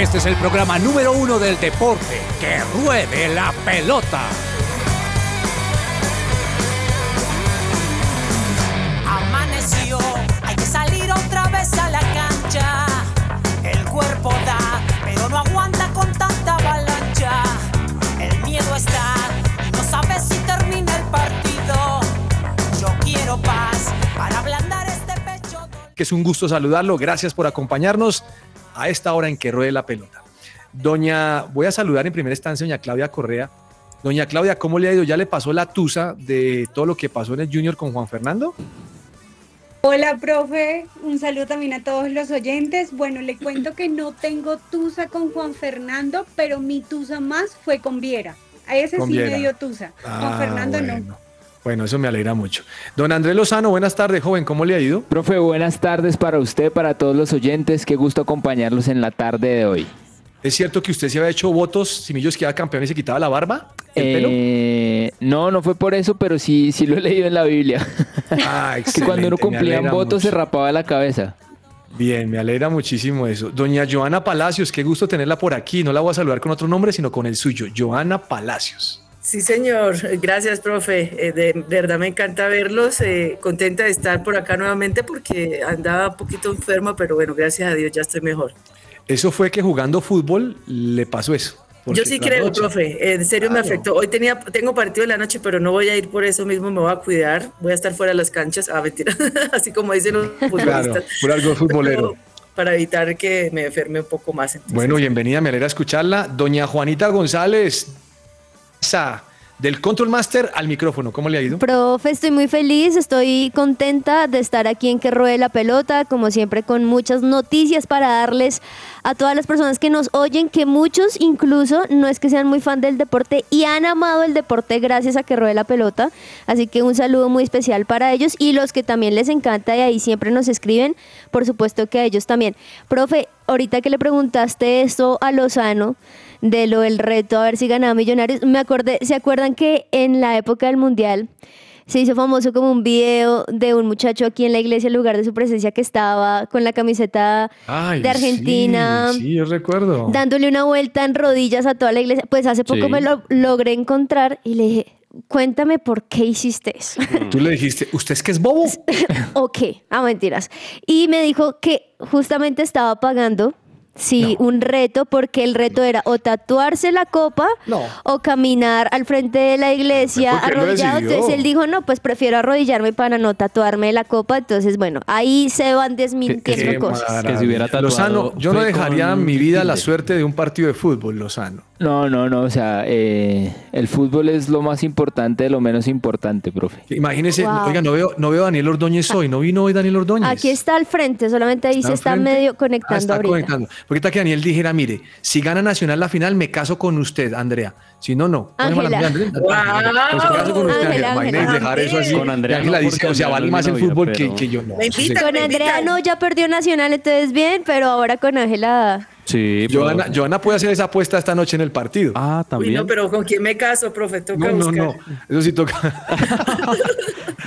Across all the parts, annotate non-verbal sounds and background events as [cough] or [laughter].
Este es el programa número uno del deporte. ¡Que ruede la pelota! Amaneció, hay que salir otra vez a la cancha. El cuerpo da, pero no aguanta con tanta avalancha. El miedo está y no sabes si termina el partido. Yo quiero paz para ablandar este pecho. que es un gusto saludarlo. Gracias por acompañarnos a esta hora en que ruede la pelota. Doña, voy a saludar en primera instancia a doña Claudia Correa. Doña Claudia, ¿cómo le ha ido? ¿Ya le pasó la tusa de todo lo que pasó en el Junior con Juan Fernando? Hola, profe. Un saludo también a todos los oyentes. Bueno, le cuento que no tengo tusa con Juan Fernando, pero mi tusa más fue con Viera. A ese Con sí Viera. me dio tusa. Ah, Juan Fernando bueno. no. Bueno, eso me alegra mucho. Don Andrés Lozano, buenas tardes, joven. ¿Cómo le ha ido? Profe, buenas tardes para usted, para todos los oyentes. Qué gusto acompañarlos en la tarde de hoy. ¿Es cierto que usted se había hecho votos si Millos quedaba campeón y se quitaba la barba? ¿El pelo? Eh, no, no fue por eso, pero sí, sí lo he leído en la Biblia. Ah, [laughs] que cuando uno cumplía votos se mucho. rapaba la cabeza. Bien, me alegra muchísimo eso. Doña Joana Palacios, qué gusto tenerla por aquí. No la voy a saludar con otro nombre, sino con el suyo, Joana Palacios. Sí, señor. Gracias, profe. Eh, de verdad me encanta verlos. eh, contenta de estar por acá nuevamente porque andaba un poquito enferma, pero bueno, gracias a Dios ya estoy mejor. Eso fue que jugando fútbol le pasó eso. Yo sí creo, noche- profe. eh, En serio me Claro. afectó. Hoy tenía, tengo partido de la noche, pero no voy a ir por eso mismo. Me voy a cuidar. Voy a estar fuera de las canchas. Ah, mentira. [laughs] Así como dicen los Claro, futbolistas. por algo futbolero. Pero Para evitar que me enferme un poco más. Entonces, Bueno, bienvenida, me alegra escucharla. Doña Juanita González, del Control Master al micrófono, ¿cómo le ha ido? Profe, estoy muy feliz, estoy contenta de estar aquí en Que Ruede la Pelota, como siempre con muchas noticias para darles a todas las personas que nos oyen, que muchos incluso no es que sean muy fan del deporte y han amado el deporte gracias a Que Ruede la Pelota, así que un saludo muy especial para ellos y los que también les encanta y ahí siempre nos escriben, por supuesto que a ellos también. Profe, ahorita que le preguntaste esto a Lozano, de lo del reto a ver si ganaba Millonarios, me acordé, ¿se acuerdan que en la época del Mundial se hizo famoso como un video de un muchacho aquí en la iglesia en lugar de su presencia que estaba con la camiseta Ay, de Argentina? Sí, sí, yo recuerdo. dándole una vuelta en rodillas a toda la iglesia. Pues hace poco Sí. me lo logré encontrar y le dije, cuéntame por qué hiciste eso. Tú le dijiste, ¿usted es que es bobo? [laughs] ¿O qué? Ah, mentiras. Y me dijo que justamente estaba pagando, sí, un reto, porque el reto era o tatuarse la copa No. o caminar al frente de la iglesia ¿Por qué lo arrodillado. Entonces él dijo, no, pues prefiero arrodillarme para no tatuarme la copa. Entonces, bueno, ahí se van desmintiendo cosas. Que se hubiera tatuado Lozano, yo no dejaría con mi vida a la suerte de un partido de fútbol, Lozano. No, no, no, o sea, eh, el fútbol es lo más importante de lo menos importante, profe. Imagínese, Wow. oiga, no veo, no veo a Daniel Ordóñez hoy, no vino hoy Daniel Ordóñez. Aquí está al frente, solamente ahí se está medio Ah, conectando está ahorita. conectando. Porque está que Daniel dijera, mire, si gana Nacional la final, me caso con usted, Andrea. Si no, no. ¿Cómo se llama la Ángela. dejar eso así. Con Andrea no, dice, o sea, vale más el fútbol que, pero- que yo no. Con me Andrea no, ya perdió Nacional, entonces bien, pero ahora con Ángela... Sí, Joana, profe. Joana puede hacer esa apuesta esta noche en el partido. Ah, Uy, también. no, pero ¿con quién me caso, profe? Toca no, no, buscar. no. Eso sí toca. [laughs]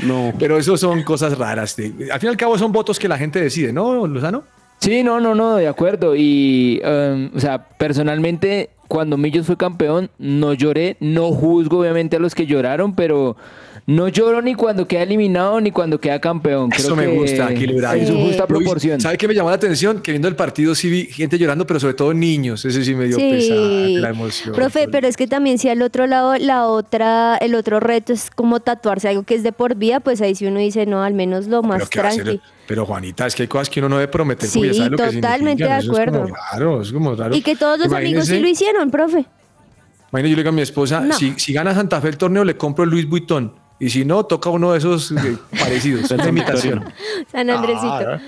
No. Pero eso son cosas raras. sí. Al fin y al cabo son votos que la gente decide, ¿no, Lozano? Sí, no, no, no, de acuerdo. Y, um, o sea, personalmente, cuando Millos fue campeón, no lloré, no juzgo obviamente a los que lloraron, pero no lloro ni cuando queda eliminado ni cuando queda campeón. Creo Eso me que gusta, equilibrado. Es su justa proporción. ¿Sabe qué me llamó la atención? Que viendo el partido sí vi gente llorando, pero sobre todo niños. Ese sí me dio pesar, la emoción. Profe, pero es que también si al otro lado la otra, el otro reto es como tatuarse algo que es de por vida, pues ahí si uno dice, no, al menos lo más Pero, ¿qué va a hacer? tranqui. Pero Juanita, es que hay cosas que uno no debe prometer. Sí, que totalmente de Eso es como acuerdo. raro, es como raro. Y que todos los amigos sí lo hicieron, profe. Imagínate, yo le digo a mi esposa, No. si, si gana Santa Fe el torneo, le compro el Luis Vuitton. Y si no, toca uno de esos eh, [laughs] parecidos, de imitación. San Andresito. Ah,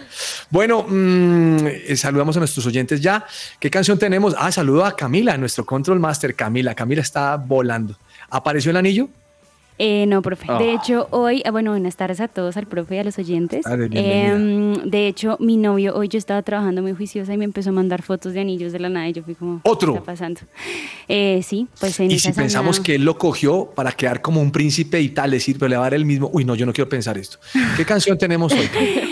bueno, mm, eh, saludamos a nuestros oyentes ya. ¿Qué canción tenemos? Ah, saludo a Camila, nuestro Control Master, Camila. Camila está volando. ¿Apareció el anillo? Eh, no, profe. Ah. De hecho, hoy, ah, bueno, buenas tardes a todos, al profe y a los oyentes. Tardes, bienvenida. Em, de hecho, mi novio, hoy yo estaba trabajando muy juiciosa y me empezó a mandar fotos de anillos de la nada y yo fui como, ¿Otro? ¿qué está pasando? Eh, sí, pues en Y si pensamos que él lo cogió para quedar como un príncipe y tal, decir, pero le va a dar el mismo. Uy, no, yo no quiero pensar esto. ¿Qué [laughs] canción tenemos hoy?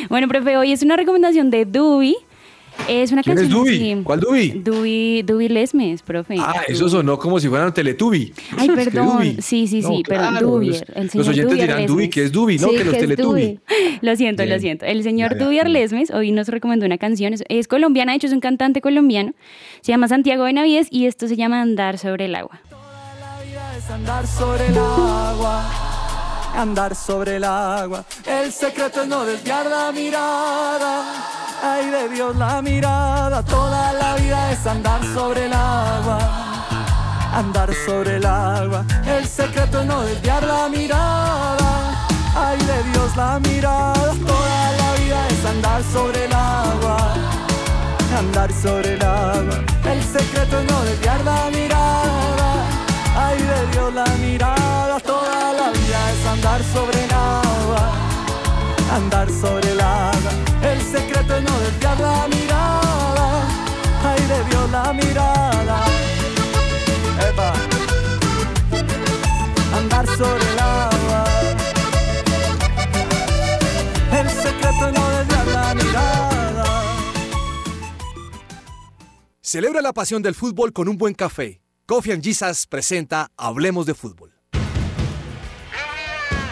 Bueno, profe, hoy es una recomendación de Dubi. Es una ¿Quién es canción. Dubi? ¿Cuál Dubi? Dubi, Dubi Lesmes, profe. Ah, eso sonó como si fueran Teletubby. Ay, Es que perdón. Dubi. Sí, sí, sí, perdón, claro, Dubi, Los, oyentes Dubi dirán Dubi, Lesmes. que es Dubi, ¿no? Sí, que los que es Teletubby. Dubi. [laughs] Lo siento, Bien. lo siento. El señor Ya, ya, Dubi bien. Arlesmes hoy nos recomendó una canción. Es, es colombiana, de hecho es un cantante colombiano. Se llama Santiago Benavides y esto se llama Andar sobre el agua. es andar sobre el agua, andar sobre el agua. El secreto es no desviar la mirada. Ay de Dios la mirada, toda la vida es andar sobre el agua, andar sobre el agua. El secreto es no desviar la mirada. Ay de Dios la mirada, toda la vida es andar sobre el agua, andar sobre el agua. El secreto es no desviar la mirada. Ay de Dios la mirada, toda la vida es andar sobre el agua, andar sobre el agua. El secreto es no desviar la mirada. Ay de Dios la mirada. Epa. Andar sobre el agua. El secreto es no desviar la mirada. Celebra la pasión del fútbol con un buen café. Coffee and Jesus presenta Hablemos de Fútbol.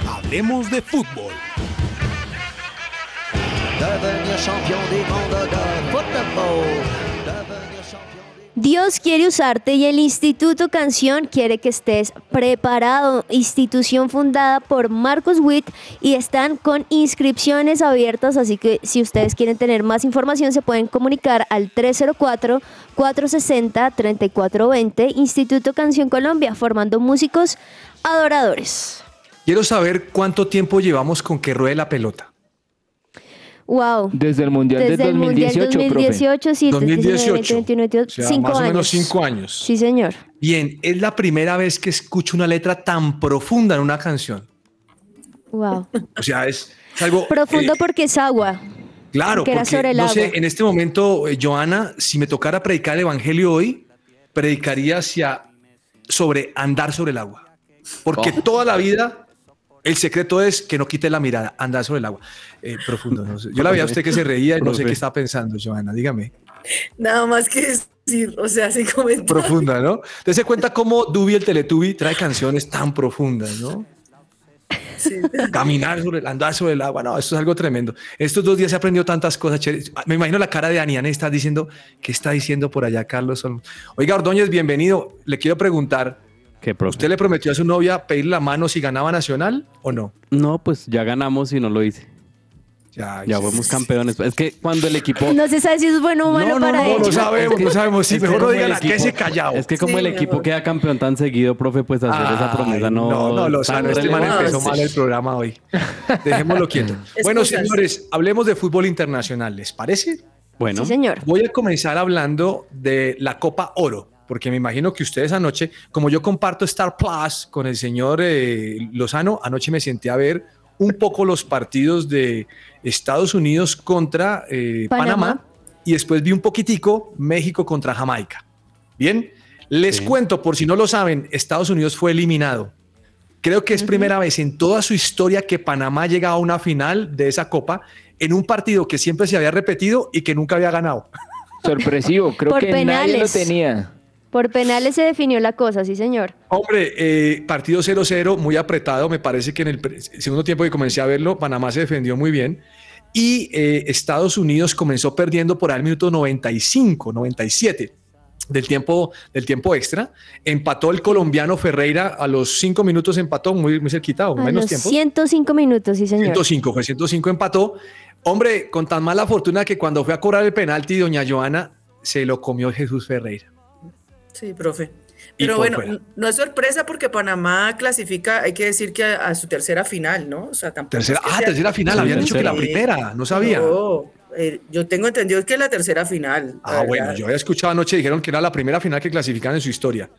Hablemos de Fútbol. Devenir champion de football. Dios quiere usarte y el Instituto Canción quiere que estés preparado. Institución fundada por Marcos Witt y están con inscripciones abiertas, así que si ustedes quieren tener más información se pueden comunicar al 304-460-3420 Instituto Canción Colombia, formando músicos adoradores. Quiero saber cuánto tiempo llevamos con que ruede la pelota. Wow. Desde el Mundial Desde del el Mundial 2018, 2018, sí, 2018. 19, 21, 22, O sea, cinco más o años. menos cinco años. Sí, señor. Bien, es la primera vez que escucho una letra tan profunda en una canción. Wow. O sea, es, es algo... Profundo eh, porque es agua. Claro, porque era porque, sobre el no sé, agua. en este momento, eh, Joana, si me tocara predicar el evangelio hoy, predicaría hacia sobre andar sobre el agua. Porque Oh. toda la vida el secreto es que no quite la mirada, andar sobre el agua. Eh, profundo. no sé. Yo la veía a usted que se reía y no sé qué estaba pensando, Joana, dígame. Nada más que decir, o sea, sin comentar. Profunda, ¿no? Te se cuenta cómo Dubi el Teletubby trae canciones tan profundas, ¿no? Sí. Caminar sobre el, andar sobre el agua, no, esto es algo tremendo. Estos dos días he aprendido tantas cosas. chéveres. Me imagino la cara de Aniane está diciendo, ¿qué está diciendo por allá, Carlos? Oiga, Ordóñez, bienvenido. Le quiero preguntar, ¿Qué, profe? ¿usted le prometió a su novia pedirle la mano si ganaba Nacional o no? No, pues ya ganamos y no lo hice. Ya, Ya fuimos campeones. Es que cuando el equipo... No se sabe si es bueno o malo No, no, para no, No, ellos. lo sabemos, no sabemos. Sí, mejor no el la que equipo- ese callado. Es que como Sí, el equipo queda campeón tan seguido, profe, pues hacer esa promesa no... No, no, lo tan Este man relevante. empezó Ah, mal el programa hoy. Dejémoslo quieto. [laughs] bueno, señores, hablemos de fútbol internacional. ¿Les parece? Bueno, Sí, señor. Voy a comenzar hablando de la Copa Oro, porque me imagino que ustedes anoche, como yo comparto Star Plus con el señor eh, Lozano, anoche me senté a ver un poco los partidos de Estados Unidos contra eh, Panamá. Panamá. y después vi un poquitico México contra Jamaica. Bien, les Sí. cuento, por si no lo saben, Estados Unidos fue eliminado. Creo que es primera vez en toda su historia que Panamá llega a una final de esa copa en un partido que siempre se había repetido y que nunca había ganado. Sorpresivo, creo Por que nadie lo tenía. Por penales se definió la cosa, sí, señor. Hombre, eh, partido 0-0, muy apretado. Me parece que en el segundo tiempo que comencé a verlo, Panamá se defendió muy bien. Y eh, Estados Unidos comenzó perdiendo por el minuto 95, 97 del tiempo, del tiempo extra. Empató el colombiano Ferreira a los cinco minutos, empató muy, muy cerquita, o A menos los tiempo. 105 minutos, sí, señor. 105, fue 105 empató. Hombre, con tan mala fortuna que cuando fue a cobrar el penalti, doña Joana se lo comió Jesús Ferreira. Sí, profe. Pero bueno, fuera. no es sorpresa porque Panamá clasifica, hay que decir que a, a su tercera final, ¿no? O sea, tampoco. Tercera, es que ah, sea- tercera final, habían dicho que la primera, no sabía. no, eh, yo tengo entendido que es la tercera final. Ah, bueno, verdad. yo había escuchado anoche, dijeron que era la primera final que clasifican en su historia.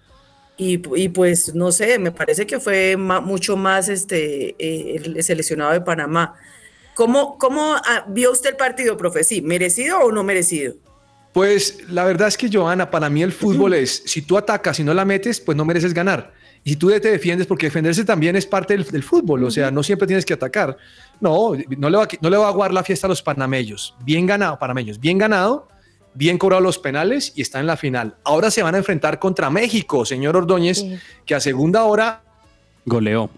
Y, y pues no sé, me parece que fue ma- mucho más este eh, el seleccionado de Panamá. ¿Cómo, cómo ah, vio usted el partido, profe? ¿Sí, merecido o no merecido? Pues la verdad es que, Joana, para mí el fútbol es, si tú atacas y no la metes, pues no mereces ganar. Y si tú te defiendes, porque defenderse también es parte del, del fútbol, o sea, no siempre tienes que atacar. No, no le, va, no le va a aguar la fiesta a los panameños. Bien ganado, panameños, bien ganado. bien cobrados los penales y está en la final. Ahora se van a enfrentar contra México, señor Ordóñez, Sí. que a segunda hora Goleó.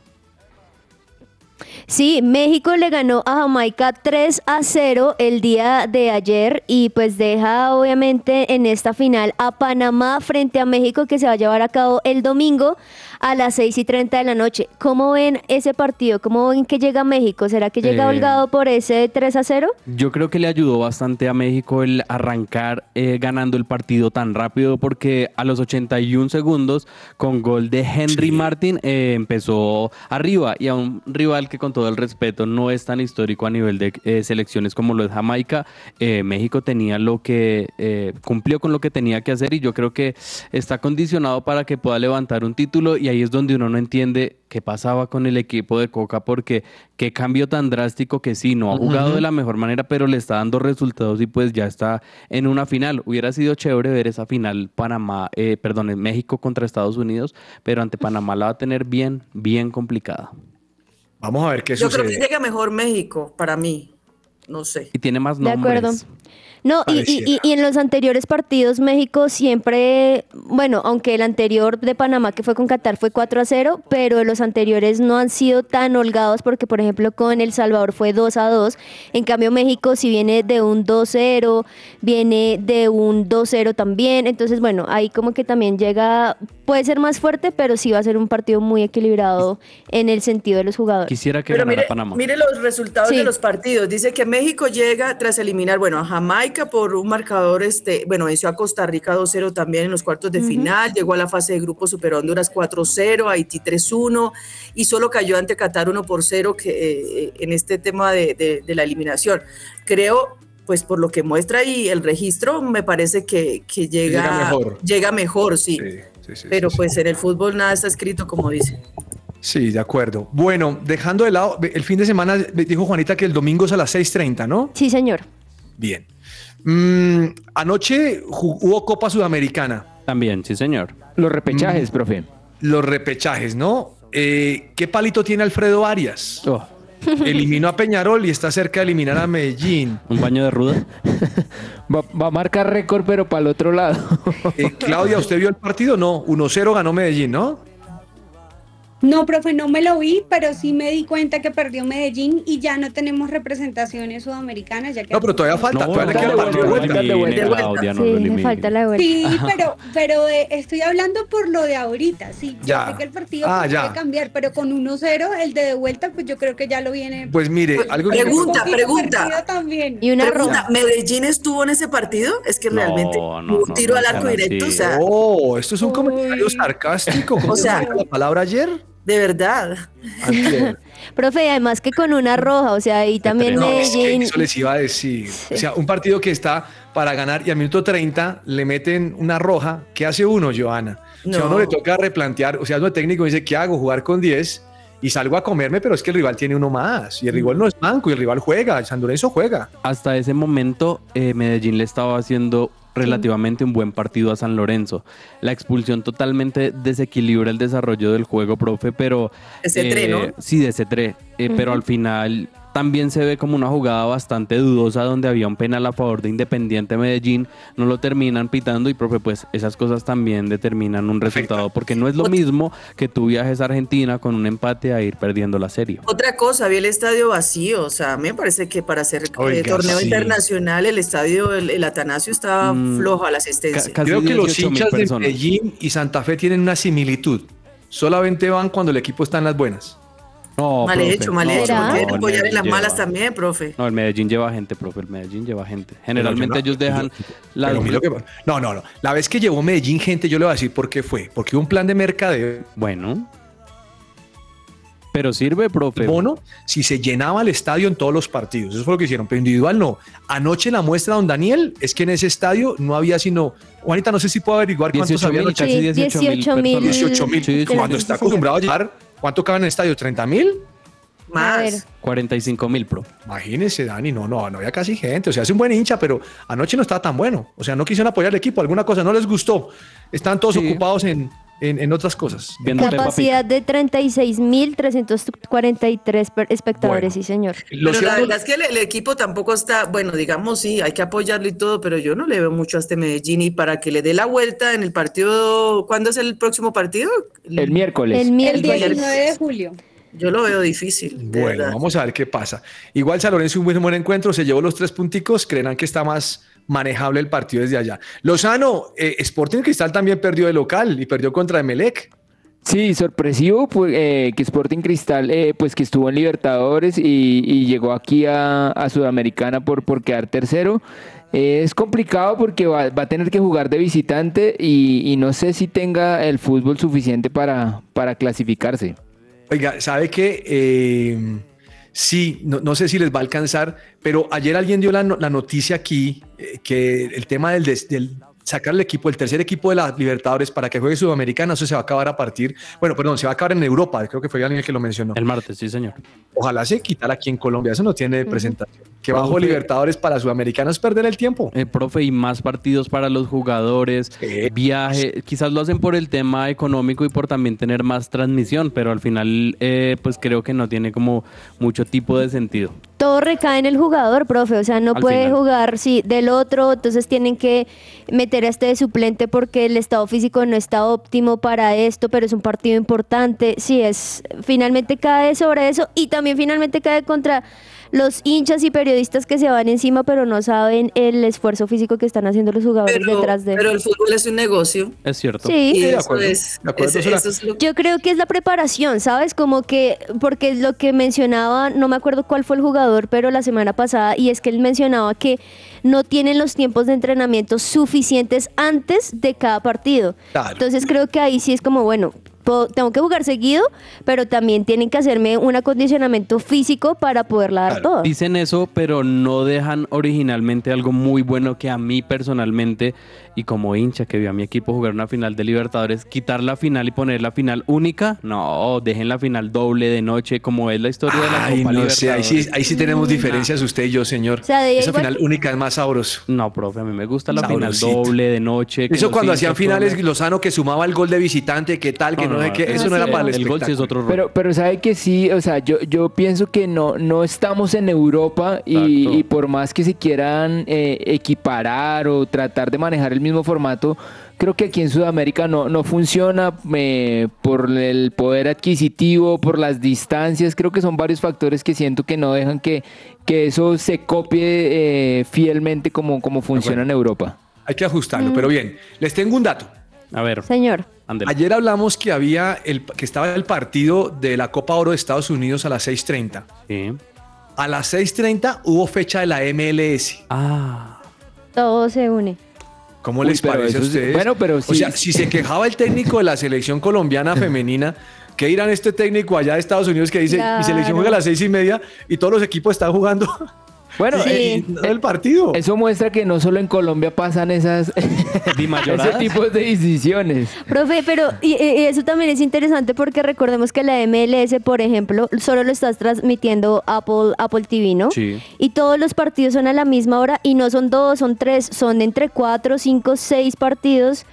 Sí, México le ganó a Jamaica 3 a 0 el día de ayer y pues deja obviamente en esta final a Panamá frente a México que se va a llevar a cabo el domingo a las 6 y 30 de la noche. ¿Cómo ven ese partido? ¿Cómo ven que llega México? ¿Será que llega Eh, holgado por ese 3 a 0? Yo creo que le ayudó bastante a México el arrancar eh, ganando el partido tan rápido porque a los 81 segundos con gol de Henry Martin eh, empezó arriba y a un rival que con todo el respeto no es tan histórico a nivel de eh, selecciones como lo es Jamaica, eh, México tenía lo que eh, cumplió con lo que tenía que hacer y yo creo que está condicionado para que pueda levantar un título y ahí es donde uno no entiende qué pasaba con el equipo de Coca porque qué cambio tan drástico que sí, no ha jugado de la mejor manera, pero le está dando resultados y pues ya está en una final. Hubiera sido chévere ver esa final Panamá, eh, perdón, en México contra Estados Unidos, pero ante Panamá la va a tener bien, bien complicada. Vamos a ver qué Yo creo sucede. que llega mejor México, para mí. No sé. Y tiene más De nombres. acuerdo. No, y, y- y- y en los anteriores partidos México siempre, bueno, aunque el anterior de Panamá que fue con Qatar fue 4 a 0, pero los anteriores no han sido tan holgados porque por ejemplo con El Salvador fue 2 a 2, en cambio México si viene de un 2-0, viene de un 2-0 también, entonces bueno, ahí como que también llega, puede ser más fuerte, pero sí va a ser un partido muy equilibrado en el sentido de los jugadores. Quisiera que Pero ganara mire, Panamá. mire los resultados Sí. de los partidos. Dice que México llega tras eliminar, bueno, a Jamaica por un marcador, este, bueno, venció a Costa Rica 2-0 también en los cuartos de final, llegó a la fase de grupo, superó a Honduras 4-0, Haití 3-1 y solo cayó ante Qatar 1 por 0 que, eh, en este tema de, de- de la eliminación. Creo, pues por lo que muestra ahí el registro, me parece que, que llega, Llega mejor. llega mejor, sí. Sí, sí, sí, Pero sí, sí. pues en el fútbol nada está escrito como dice. Sí, de acuerdo. Bueno, dejando de lado, el fin de semana dijo Juanita que el domingo es a las 6:30, ¿no? Sí, señor. Bien. Mm, anoche hubo Copa Sudamericana, También, sí, señor. Los repechajes, profe. los repechajes, ¿no? Eh, ¿Qué palito tiene Alfredo Arias? Oh, [laughs] Eliminó a Peñarol y está cerca de eliminar a Medellín. Un baño de ruda. [laughs] va, va a marcar récord, pero para el otro lado. Eh, Claudia, ¿usted vio el partido? No, 1-0 ganó Medellín, ¿no? No, profe, no me lo vi, pero sí me di cuenta que perdió Medellín y ya no tenemos representaciones sudamericanas. Ya que No, pero todavía falta, todavía no, elimine. falta la vuelta. Sí, pero, pero de- estoy hablando por lo de ahorita, sí. yo Ya. sé que el partido Ah, pues, puede cambiar, pero con 1-0, el de de vuelta, pues yo creo que ya lo viene. Pues mire, algo que... Pregunta, un poquito pregunta. también. Y una Pregunta. ¿Medellín estuvo en ese partido? Es que realmente no, un tiro no al arco directo, o sea, Oh, esto es un comentario sarcástico. ¿Cómo O sea- la palabra ayer? De verdad. Antier. [laughs] Profe, y además que con una roja, o sea, ahí también No, es que Medellín. eso les iba a decir. O sea, un partido que está para ganar y al minuto 30 le meten una roja. ¿Qué hace uno, Joana? O sea, uno le toca replantear. O sea, uno técnico dice, ¿qué hago? Jugar con 10 y salgo a comerme, pero es que el rival tiene uno más. Y el rival no es manco y el rival juega. El San Lorenzo juega. Hasta ese momento, eh, Medellín le estaba haciendo relativamente un buen partido a San Lorenzo. La expulsión totalmente desequilibra el desarrollo del juego, profe, pero... Ese tre, ¿no? Sí, de ese tre, eh, pero al final también se ve como una jugada bastante dudosa donde había un penal a favor de Independiente Medellín, no lo terminan pitando y profe, pues esas cosas también determinan un resultado, porque no es lo mismo que tú viajes a Argentina con un empate a ir perdiendo la serie. Otra cosa, vi el estadio vacío, o sea, me parece que para hacer eh, torneo sí. internacional el estadio, el, el Atanasio estaba Mm, flojo a la asistencia. ca- Creo que los 18.000 hinchas de. Medellín y Santa Fe tienen una similitud. Solamente van cuando el equipo está en las buenas. No, mal profe, hecho, mal no, hecho, deben el apoyar en las malas también, profe. No, el Medellín lleva gente, profe. El Medellín lleva gente. Generalmente Pero yo no- ellos dejan las. Pero a mí lo que- no, no, no. La vez que llevó Medellín gente, yo le voy a decir por qué fue. Porque hubo un plan de mercadeo Bueno. Pero sirve, profe. bono si se llenaba el estadio en todos los partidos. Eso fue lo que hicieron, pero individual no. Anoche la muestra, don Daniel, es que en ese estadio no había sino. Juanita, no sé si puedo averiguar cuántos 18 había mil, anoche. casi Sí, 18 mil. 18 mil. personas. 18 mil. Sí, sí, Cuando sí, está sí, sí. acostumbrado a llevar, ¿cuánto caben en el estadio? ¿30 mil? Más. 45 mil, pro. Imagínense, Dani, no, no, no había casi gente. O sea, es un buen hincha, pero anoche no estaba tan bueno. O sea, no quisieron apoyar al equipo, alguna cosa no les gustó. Estaban todos Sí. ocupados en, en, en otras cosas. Capacidad de 36.343 per- espectadores, Bueno. sí, señor. Lo pero la cierto- verdad es que el, el equipo tampoco está, bueno, digamos, sí, hay que apoyarlo y todo, pero yo no le veo mucho a este Medellín y para que le dé la vuelta en el partido, ¿cuándo es el próximo partido? El miércoles. El El miércoles. 19 de julio. Yo lo veo difícil. Bueno, verdad. vamos a ver qué pasa. Igual San Lorenzo un buen, buen encuentro, se llevó los tres punticos, creerán que está más manejable el partido desde allá. Lozano, eh, Sporting Cristal también perdió de local y perdió contra Emelec. Sí, sorpresivo pues, eh, que Sporting Cristal, eh, pues que estuvo en Libertadores y, y llegó aquí a, a Sudamericana por, por quedar tercero. Eh, es complicado porque va, va a tener que jugar de visitante y, y no sé si tenga el fútbol suficiente para, para clasificarse. Oiga, ¿sabe qué? Sí, no, no sé si les va a alcanzar, pero ayer alguien dio la, la noticia aquí eh, que el tema del, des- del sacar el equipo, el tercer equipo de la Libertadores para que juegue Sudamericana, eso se va a acabar a partir, bueno, perdón, se va a acabar en Europa, creo que fue alguien el que lo mencionó. El martes, sí, señor. Ojalá se quitara aquí en Colombia, eso no tiene presentación. Que bajo. Libertadores para Sudamericana es perder el tiempo. Eh, profe, y más partidos para los jugadores, viaje, quizás lo hacen por el tema económico y por también tener más transmisión, pero al final eh, pues creo que no tiene como mucho tipo de sentido. Todo recae en el jugador, profe. O sea, no Al puede final. jugar sí, del otro, entonces tienen que meter a este de suplente porque el estado físico no está óptimo para esto, pero es un partido importante. Sí, es finalmente cae sobre eso y también finalmente cae contra los hinchas y periodistas que se van encima, pero no saben el esfuerzo físico que están haciendo los jugadores Pero, detrás de pero el fútbol es un negocio. Es cierto. Sí. Y de eso acuerdo, es, de acuerdo, ese- eso la- eso es lo Yo creo que es la preparación, ¿sabes? Como que, porque lo que mencionaba, no me acuerdo cuál fue el jugador, pero la semana pasada, y es que él mencionaba que no tienen los tiempos de entrenamiento suficientes antes de cada partido. Claro. Entonces creo que ahí sí es como, bueno, puedo- tengo que jugar seguido, pero también tienen que hacerme un acondicionamiento físico para poderla dar Claro. todo. Dicen eso, pero no dejan originalmente algo muy bueno que a mí personalmente y como hincha que vio a mi equipo jugar una final de Libertadores, quitar la final y poner la final única, no, dejen la final doble de noche como es la historia de la Ay, Copa no Libertadores. sé, ahí sí, ahí sí tenemos diferencias usted y yo, señor. O sea, Esa igual- final única es más sabroso. No, profe, a mí me gusta la Sabrosito. final doble de noche. que Eso cuando hacían finales, tomen- Lozano que sumaba el gol de visitante, qué tal, que no, sé qué, eso no era sí. para el, El gol sí es otro rol. Pero, pero sabe que sí, o sea, yo, yo pienso que no, no estamos en Europa y, y por más que se quieran eh, equiparar o tratar de manejar el mismo formato, creo que aquí en Sudamérica no, no funciona eh, por el poder adquisitivo, por las distancias, creo que son varios factores que siento que no dejan que, que eso se copie eh, fielmente como, como funciona en Europa. Hay que ajustarlo, pero bien. Les tengo un dato. A ver, Señor. Ayer hablamos que había el, que estaba el partido de la Copa Oro de Estados Unidos a las 6:30. Sí. A las 6:30 hubo fecha de la MLS. Ah, Todo se une. ¿Cómo Uy, les parece a es- ustedes? bueno, pero O sí- sea, si se quejaba el técnico de la selección colombiana [laughs] femenina, ¿qué dirán este técnico allá de Estados Unidos que dice mi selección juega a las seis y media y todos los equipos están jugando Bueno, Sí. eh, el partido? eso muestra que no solo en Colombia pasan esas [laughs] ese tipo de decisiones. Profe, pero y, y eso también es interesante porque recordemos que la MLS, por ejemplo, solo lo estás transmitiendo Apple, Apple TV, ¿no? Sí. Y todos los partidos son a la misma hora y no son dos, son tres, son entre cuatro, cinco, seis partidos.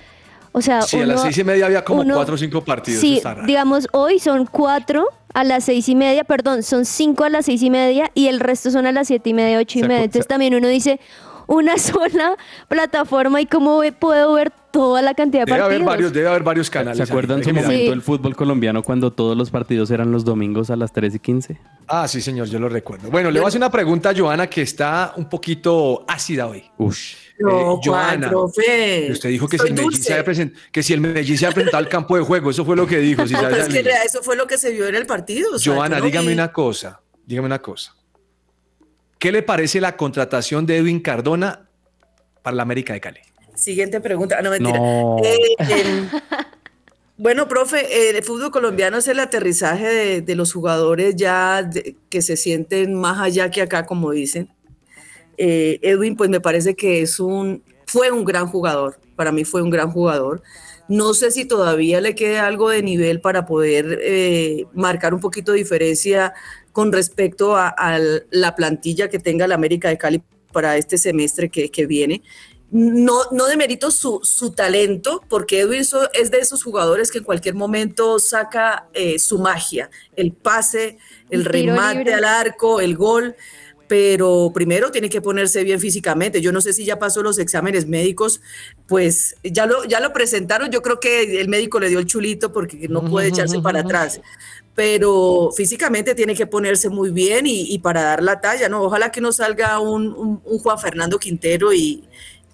O sea, Sí, a las seis y media había como uno- cuatro o cinco partidos. Sí, digamos, hoy son cuatro a las seis y media, perdón, son cinco a las seis y media y el resto son a las siete y media, ocho y Se media. Entonces también uno dice, una [laughs] sola plataforma y cómo puedo ver toda la cantidad de Debe haber, partidos. varios, debe haber varios canales. ¿Se acuerdan su momento Sí. del fútbol colombiano cuando todos los partidos eran los domingos a las 3 y 15? Ah, sí, señor, yo lo recuerdo. Bueno, le voy a hacer una pregunta a Joana que está un poquito ácida hoy. Ush. No, Eh, Juan, Joana, profe. Usted dijo que si, el Medellín se present- que si el Medellín se había presentado al campo de juego, eso fue lo que dijo. si No, se pero había es que eso fue lo que se vio en el partido. o sea, Joana, no dígame vi- una cosa, dígame una cosa. ¿Qué le parece la contratación de Edwin Cardona para la América de Cali? Siguiente pregunta. Ah, no, mentira. No. Eh, em, bueno, profe, eh, el fútbol colombiano es el aterrizaje de, de los jugadores ya de- que se sienten más allá que acá, como dicen. Eh, Edwin, pues me parece que es un, fue un gran jugador. Para mí fue un gran jugador. No sé si todavía le quede algo de nivel para poder eh, marcar un poquito de diferencia con respecto a, a la plantilla que tenga la América de Cali para este semestre que, que viene. no, no demerito su, su talento, porque Edwin es de esos jugadores que en cualquier momento saca eh, su magia, el pase, el remate libre. al arco, el gol, pero primero tiene que ponerse bien físicamente. Yo no sé si ya pasó los exámenes médicos, pues ya lo, ya lo presentaron, yo creo que el médico le dio el chulito porque no puede echarse para atrás. Pero físicamente tiene que ponerse muy bien y, y para dar la talla, ¿no? Ojalá que no salga un, un- un Juan Fernando Quintero y,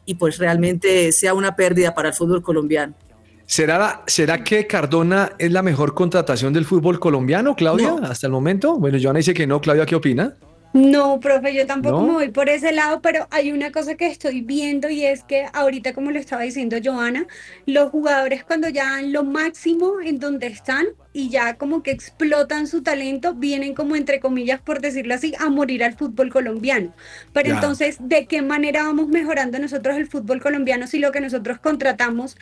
y pues realmente sea una pérdida para el fútbol colombiano. ¿Será, ¿Será que Cardona es la mejor contratación del fútbol colombiano, Claudia, No. hasta el momento? Bueno, Joana dice que no. Claudia, ¿qué opina? No, profe, yo tampoco ¿No? me voy por ese lado, pero hay una cosa que estoy viendo y es que ahorita, como lo estaba diciendo Joana, los jugadores cuando ya dan lo máximo en donde están y ya como que explotan su talento, vienen como entre comillas, por decirlo así, a morir al fútbol colombiano. Pero Ya. entonces, ¿de qué manera vamos mejorando nosotros el fútbol colombiano si lo que nosotros contratamos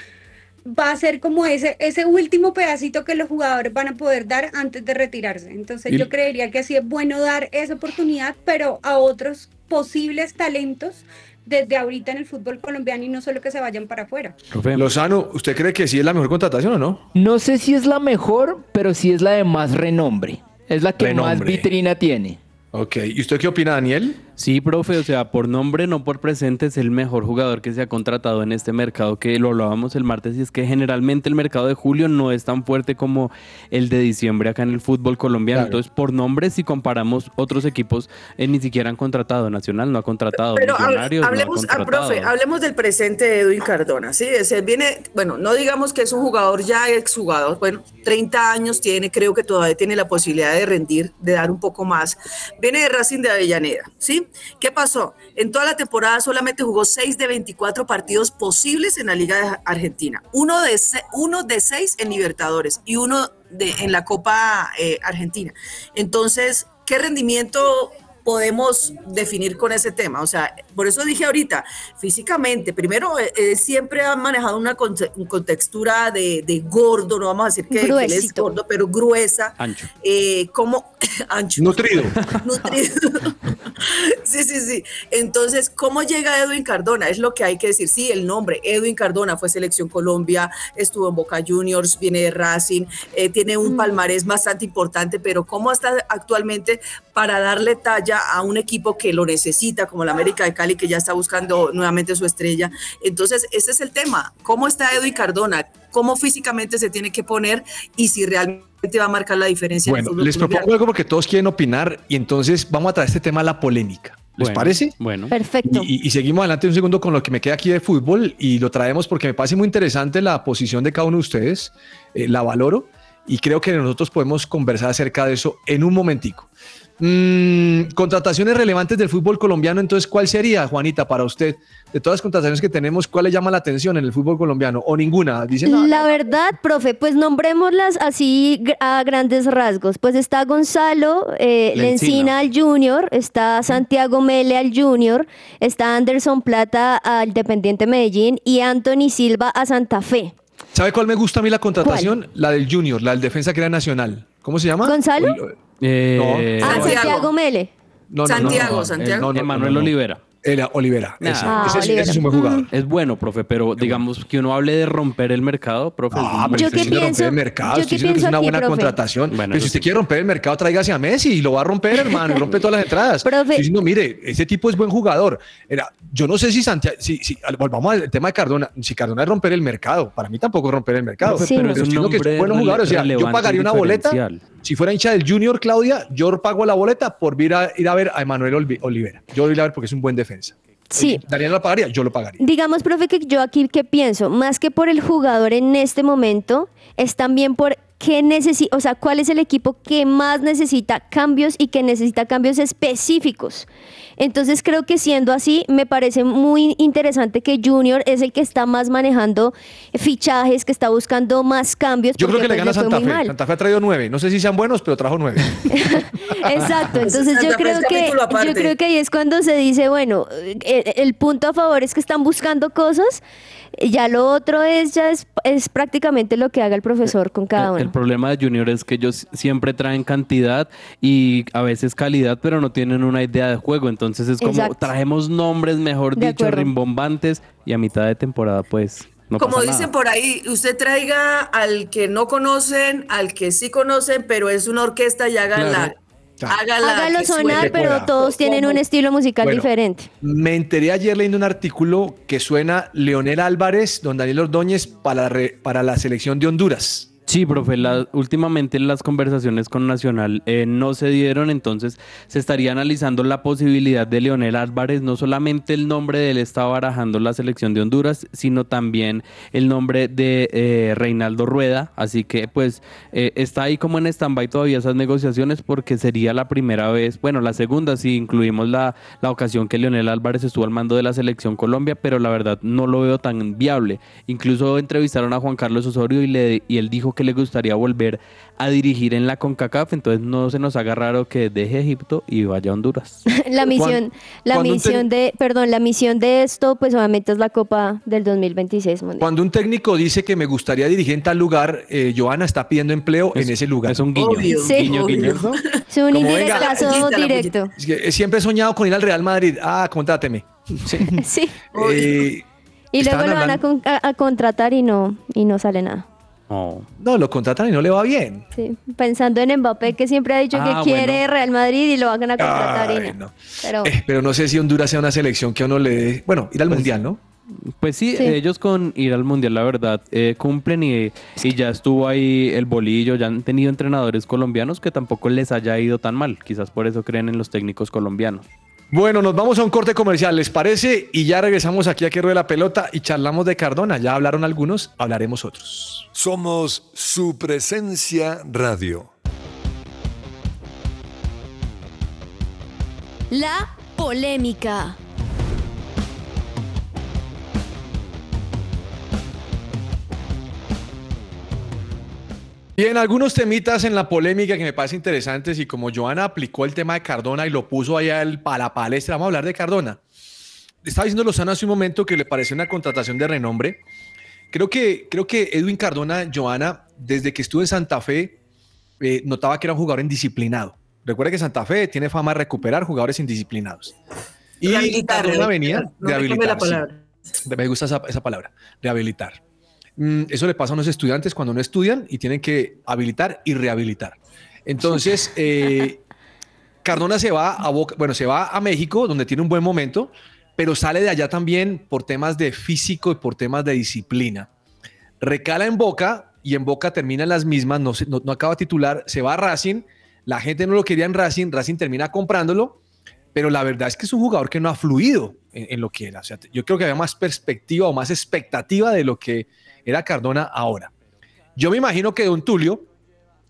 va a ser como ese, ese último pedacito que los jugadores van a poder dar antes de retirarse. Entonces Y- yo creería que sí es bueno dar esa oportunidad, pero a otros posibles talentos desde ahorita en el fútbol colombiano y no solo que se vayan para afuera. Lozano, ¿usted cree que sí es la mejor contratación o no? No sé si es la mejor, pero sí es la de más renombre. Es la que más vitrina tiene. Ok. ¿Y usted qué opina, Daniel? Sí, profe, o sea, por nombre, no por presente, es el mejor jugador que se ha contratado en este mercado, que lo hablábamos el martes, y es que generalmente el mercado de julio no es tan fuerte como el de diciembre acá en el fútbol colombiano. Claro. Entonces, por nombre, si comparamos otros equipos, eh, ni siquiera han contratado. Nacional no ha contratado, Pero no ha hablemos, ah, contratado. profe, hablemos del presente de Edwin Cardona, ¿sí? Se viene, bueno, no digamos que es un jugador ya exjugador, bueno, 30 años tiene, creo que todavía tiene la posibilidad de rendir, de dar un poco más. Viene de Racing de Avellaneda, ¿sí? ¿Qué pasó? En toda la temporada solamente jugó 6 de 24 partidos posibles en la Liga Argentina, uno de, uno de 6 en Libertadores y uno de, en la Copa eh, Argentina. Entonces, ¿qué rendimiento podemos definir con ese tema. O sea, por eso dije ahorita, físicamente, primero, eh, eh, siempre ha manejado una conte- contextura de, de gordo, no vamos a decir que, que él es gordo, pero gruesa. Ancho. Eh, como [coughs] ancho. Nutrido. Nutrido. [laughs] [laughs] sí, sí, sí. Entonces, ¿cómo llega Edwin Cardona? Es lo que hay que decir. Sí, el nombre, Edwin Cardona fue selección Colombia, estuvo en Boca Juniors, viene de Racing, eh, tiene un palmarés bastante importante, pero ¿cómo está actualmente para darle talla a un equipo que lo necesita, como la América de Cali, que ya está buscando nuevamente su estrella? Entonces, ese es el tema. ¿Cómo está Edwin Cardona? ¿Cómo físicamente se tiene que poner y si realmente va a marcar la diferencia? en el Bueno, les colombiano? propongo algo porque todos quieren opinar y entonces vamos a traer este tema a la polémica. ¿Les Bueno, parece? Bueno. Perfecto. Y seguimos adelante un segundo con lo que me queda aquí de fútbol y lo traemos porque me parece muy interesante la posición de cada uno de ustedes, eh, la valoro y creo que nosotros podemos conversar acerca de eso en un momentico. Mm, contrataciones relevantes del fútbol colombiano, entonces, ¿cuál sería, Juanita, para usted? De todas las contrataciones que tenemos, ¿cuál le llama la atención en el fútbol colombiano? ¿O ninguna? Dicen, no, La verdad, profe, pues nombrémoslas así a grandes rasgos. Pues está Gonzalo eh, Lencina. Lencina al Junior, está Santiago Mele al Junior, está Anderson Plata al Dependiente Medellín y Anthony Silva a Santa Fe. ¿Sabe cuál me gusta a mí la contratación? La del Junior, la del defensa que era nacional. ¿Cómo se llama? ¿Gonzalo? Eh, Ah, Santiago. Santiago Mele. No, no, no, Santiago, no, Santiago. no, no, no, Emanuel no, no. Olivera. Era Olivera. Nah. ese, Ah, ese es- ese Olivera. es un buen jugador. Es bueno, profe, pero digamos que uno hable de romper el mercado, profe. Ah, pero Yo estoy qué diciendo romper pienso- el mercado, yo estoy qué diciendo que es pienso una aquí, buena profe. contratación. Bueno, pero si usted sí. quiere romper el mercado, tráigase a Messi y lo va a romper, hermano, y rompe todas las entradas. Profe. Estoy diciendo, mire, ese tipo es buen jugador. Era, yo no sé si Santiago, si, si- volvamos al tema de Cardona, si Cardona es romper el mercado, para mí tampoco es romper el mercado. Profe, Sí, pero no. es un estoy diciendo que es buenos rele- jugadores. O sea, yo pagaría una boleta. Si fuera hincha del Junior, Claudia, yo pago la boleta por ir a, ir a ver a Emanuel Olivera. Yo a ir a ver porque es un buen defensa. Sí. Daniel lo pagaría, yo lo pagaría. Digamos, profe, que yo aquí que pienso, más que por el jugador en este momento, es también por qué necesita, o sea, cuál es el equipo que más necesita cambios y que necesita cambios específicos. Entonces creo que siendo así, me parece muy interesante que Junior es el que está más manejando fichajes, que está buscando más cambios. Yo creo que le pues, gana fue Santa Fe. mal. Santa Fe ha traído nueve. No sé si sean buenos, pero trajo nueve. [laughs] Exacto, entonces yo creo que yo creo que ahí es cuando se dice, bueno, eh, el, punto a favor es que están buscando cosas, ya lo otro es ya es, es prácticamente lo que haga el profesor con cada El- uno. El problema de Junior es que ellos siempre traen cantidad y a veces calidad, pero no tienen una idea de juego. Entonces es como Exacto. traemos nombres, mejor De dicho, acuerdo. rimbombantes y a mitad de temporada pues no Como pasa dicen nada. por ahí, usted traiga al que no conocen, al que sí conocen, pero es una orquesta y hágala. Claro. Hágala Hágalo sonar, pero todos tienen un estilo musical Bueno. diferente. Me enteré ayer leyendo un artículo que suena Leonel Álvarez, don Daniel Ordóñez, para la, re- para la selección de Honduras. Sí, profe, la- últimamente las conversaciones con Nacional eh, no se dieron, entonces se estaría analizando la posibilidad de Leonel Álvarez, no solamente el nombre de él está barajando la selección de Honduras, sino también el nombre de eh, Reinaldo Rueda, así que pues eh, está ahí como en stand-by todavía esas negociaciones porque sería la primera vez, bueno, la segunda si incluimos la, la ocasión que Leonel Álvarez estuvo al mando de la selección Colombia, pero la verdad no lo veo tan viable. Incluso entrevistaron a Juan Carlos Osorio y, le, y él dijo que le gustaría volver a dirigir en la CONCACAF, entonces no se nos haga raro que deje Egipto y vaya a Honduras. [laughs] La misión, la misión de, perdón, la misión de esto, pues obviamente es la Copa del 2026 mundial. Cuando un técnico dice que me gustaría dirigir en tal lugar, eh, Joana está pidiendo empleo en ese lugar. Es un guiño. Obvio, Sí. Guiño, obvio. guiño. Es un indirectazo directo. Es que, siempre he soñado con ir al Real Madrid. Ah, contráteme. Sí. [laughs] Sí. Eh, Y luego lo van a, hablando- con- a- a contratar y no, y no sale nada. Oh. No, lo contratan y no le va bien. Sí. Pensando en Mbappé, que siempre ha dicho Ah, que quiere bueno. Real Madrid y lo van a contratar y no. no. Pero Eh, pero no sé si Honduras sea una selección que a uno le dé. Bueno, ir al mundial, ¿no? Pues sí, Sí. ellos con ir al mundial, la verdad, eh, cumplen y, y ya estuvo ahí el bolillo, ya han tenido entrenadores colombianos que tampoco les haya ido tan mal. Quizás por eso creen en los técnicos colombianos. Bueno, nos vamos a un corte comercial, ¿les parece? Y ya regresamos aquí a que ruede la pelota y charlamos de Cardona. Ya hablaron algunos, hablaremos otros. Somos su presencia radio. la polémica. Bien, algunos temitas en la polémica que me parecen interesantes y como Joana aplicó el tema de Cardona y lo puso allá el, a la palestra, vamos a hablar de Cardona. Estaba diciendo Lozano hace un momento que le pareció una contratación de renombre. Creo que, creo que Edwin Cardona, Joana, desde que estuvo en Santa Fe, eh, notaba que era un jugador indisciplinado. Recuerda que Santa Fe tiene fama de recuperar jugadores indisciplinados. Y Cardona venía rehabilitar. No de me habilitar. la sí. Me gusta esa, esa palabra, rehabilitar. Mm, eso le pasa a unos estudiantes cuando no estudian y tienen que habilitar y rehabilitar. Entonces, eh, Cardona se va a Boca- bueno, se va a México, donde tiene un buen momento, pero sale de allá también por temas de físico y por temas de disciplina. Recala en Boca y en Boca termina en las mismas, no, no, no acaba titular, se va a Racing, la gente no lo quería en Racing, Racing termina comprándolo, pero la verdad es que es un jugador que no ha fluido en, en lo que era. O sea, yo creo que había más perspectiva o más expectativa de lo que era Cardona ahora. Yo me imagino que Don Tulio,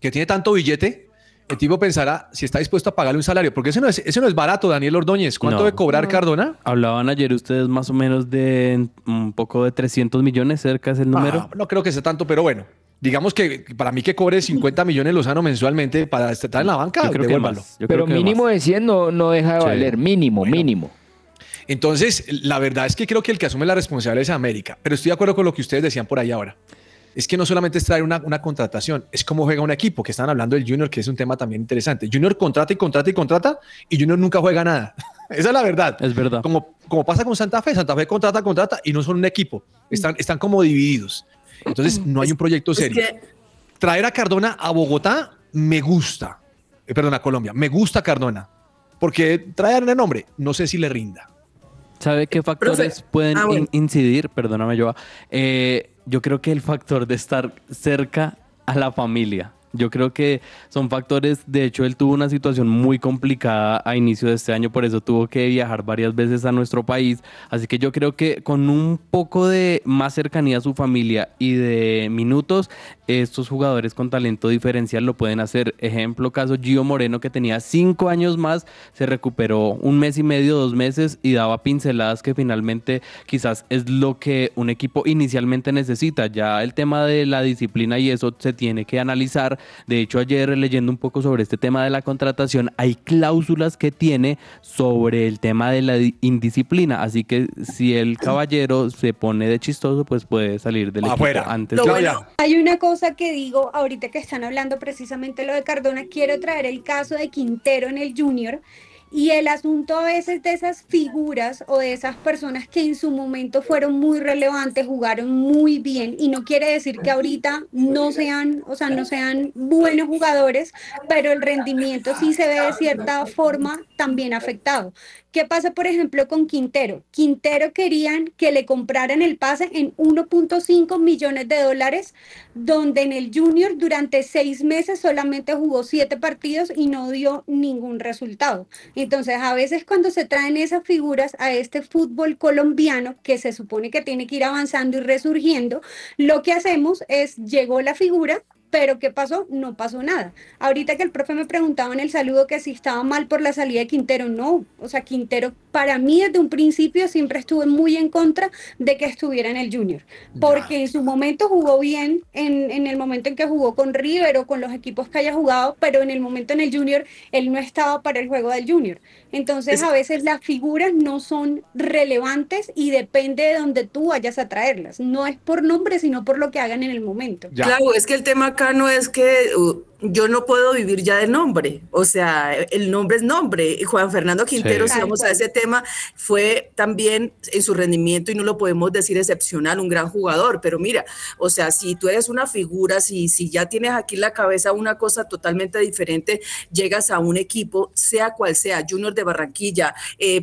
que tiene tanto billete, el tipo pensará si está dispuesto a pagarle un salario, porque eso no es, eso no es barato, Daniel Ordóñez. ¿Cuánto No. debe cobrar No. Cardona? Hablaban ayer ustedes más o menos de un poco de 300 millones, cerca es el número. Ah, no creo que sea tanto, pero bueno. Digamos que para mí que cobre 50 millones Lozano mensualmente para estar en la banca, Yo creo que más. Yo Pero creo que mínimo más. de 100 no, no deja de Sí. valer. Mínimo, Bueno. mínimo. Entonces, la verdad es que creo que el que asume la responsabilidad es América, pero estoy de acuerdo con lo que ustedes decían por ahí ahora. Es que no solamente es traer una, una contratación, es cómo juega un equipo, que están hablando del Junior, que es un tema también interesante. Junior contrata y contrata y contrata, y Junior nunca juega nada. [laughs] Esa es la verdad. Es verdad. Como, como pasa con Santa Fe, Santa Fe contrata, contrata, y no son un equipo. Están, están como divididos. Entonces, [clears throat] no hay un proyecto Es serio. que Traer a Cardona a Bogotá me gusta. Eh, perdón, a Colombia. Me gusta Cardona. Porque traer el nombre, no sé si le rinda. ¿Sabe qué factores Profe. pueden Ah, bueno. in- incidir? Perdóname, Joa. Eh, yo creo que el factor de estar cerca a la familia. Yo creo que son factores, de hecho él tuvo una situación muy complicada a inicio de este año, por eso tuvo que viajar varias veces a nuestro país, así que yo creo que con un poco de más cercanía a su familia y de minutos, estos jugadores con talento diferencial lo pueden hacer. Ejemplo, caso Gio Moreno que tenía cinco años más, se recuperó un mes y medio, dos meses y daba pinceladas que finalmente quizás es lo que un equipo inicialmente necesita. Ya el tema de la disciplina y eso se tiene que analizar De hecho, ayer leyendo un poco sobre este tema de la contratación, hay cláusulas que tiene sobre el tema de la di- indisciplina. Así que si el caballero se pone de chistoso, pues puede salir del Afuera. equipo antes Lo de... bueno- Hay una cosa que digo ahorita que están hablando precisamente lo de Cardona, quiero traer el caso de Quintero en el Junior y el asunto a veces de esas figuras o de esas personas que en su momento fueron muy relevantes, jugaron muy bien y no quiere decir que ahorita no sean, o sea, no sean buenos jugadores, pero el rendimiento sí se ve de cierta forma también afectado. ¿Qué pasa, por ejemplo, con Quintero? Quintero querían que le compraran el pase en 1.5 millones de dólares, donde en el Junior durante seis meses solamente jugó siete partidos y no dio ningún resultado. Entonces, a veces cuando se traen esas figuras a este fútbol colombiano, que se supone que tiene que ir avanzando y resurgiendo, lo que hacemos es, llegó la figura, pero ¿qué pasó? No pasó nada. Ahorita que el profe me preguntaba en el saludo que si estaba mal por la salida de Quintero, no. O sea, Quintero para mí desde un principio siempre estuve muy en contra de que estuviera en el Junior, porque en su momento jugó bien, en, en el momento en que jugó con River o con los equipos que haya jugado, pero en el momento en el Junior él no estaba para el juego del Junior. Entonces a veces las figuras no son relevantes y depende de donde tú vayas a traerlas. No es por nombre, sino por lo que hagan en el momento. Claro, es que el tema acá no es que uh, yo no puedo vivir ya de nombre, o sea, el nombre es nombre. Y Juan Fernando Quintero, Sí. si vamos a ese tema, fue también en su rendimiento, y no lo podemos decir excepcional, un gran jugador, pero mira, o sea, si tú eres una figura, si, si ya tienes aquí en la cabeza una cosa totalmente diferente, llegas a un equipo, sea cual sea, Junior de Barranquilla, eh,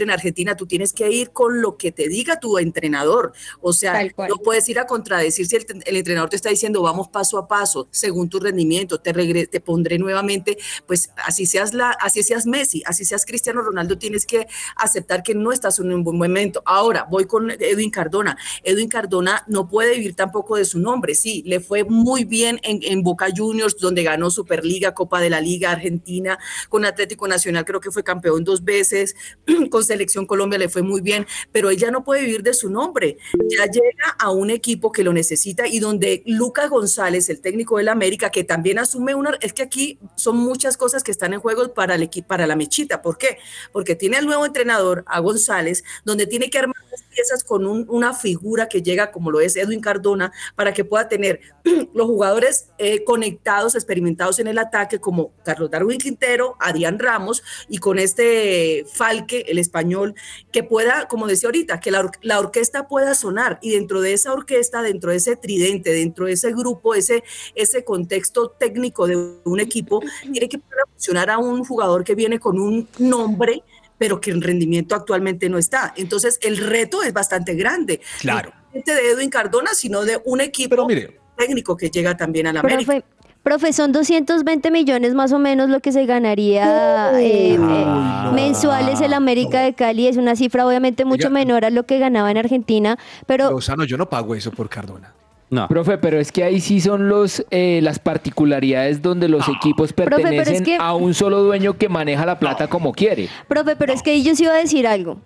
en Argentina, tú tienes que ir con lo que te diga tu entrenador. O sea, no puedes ir a contradecir si el, el entrenador te está diciendo vamos paso a paso, según tu rendimiento, te, regre- te pondré nuevamente, pues así seas, la, así seas Messi, así seas Cristiano Ronaldo, tienes que aceptar que no estás en un buen momento. Ahora, voy con Edwin Cardona. Edwin Cardona no puede vivir tampoco de su nombre, sí, le fue muy bien en, en Boca Juniors, donde ganó Superliga, Copa de la Liga Argentina, con Atlético Nacional creo que fue campeón dos veces, [clears throat] con Selección Colombia le fue muy bien, pero ella no puede vivir de su nombre. Ya llega a un equipo que lo necesita y donde Lucas González, el técnico del América, que también asume una, es que aquí son muchas cosas que están en juego para el para la mechita. ¿Por qué? Porque tiene el nuevo entrenador, a González, donde tiene que armar las piezas con un- una figura que llega como lo es Edwin Cardona, para que pueda tener [clears throat] los jugadores eh, conectados, experimentados en el ataque, como Carlos Darwin Quintero, Adrián Ramos, y con este Falque, el español, que pueda, como decía ahorita, que la, la orquesta pueda sonar, y dentro de esa orquesta, dentro de ese tridente, dentro de ese grupo, ese, ese contexto técnico de un equipo, tiene que funcionar a un jugador que viene con un nombre pero que en rendimiento actualmente no está. Entonces, el reto es bastante grande. Claro. No solamente de Edwin Cardona, sino de un equipo técnico que llega también a la América. Profe, profe, son 220 millones más o menos lo que se ganaría eh, eh, mensuales el América de Cali. Es una cifra obviamente mucho Oiga. menor a lo que ganaba en Argentina, pero Lozano, yo no pago eso por Cardona. No. Profe, pero es que ahí sí son los eh, las particularidades donde los equipos es pertenecen que- a un solo dueño que maneja la plata como quiere. Profe, pero es que yo sí iba a decir algo.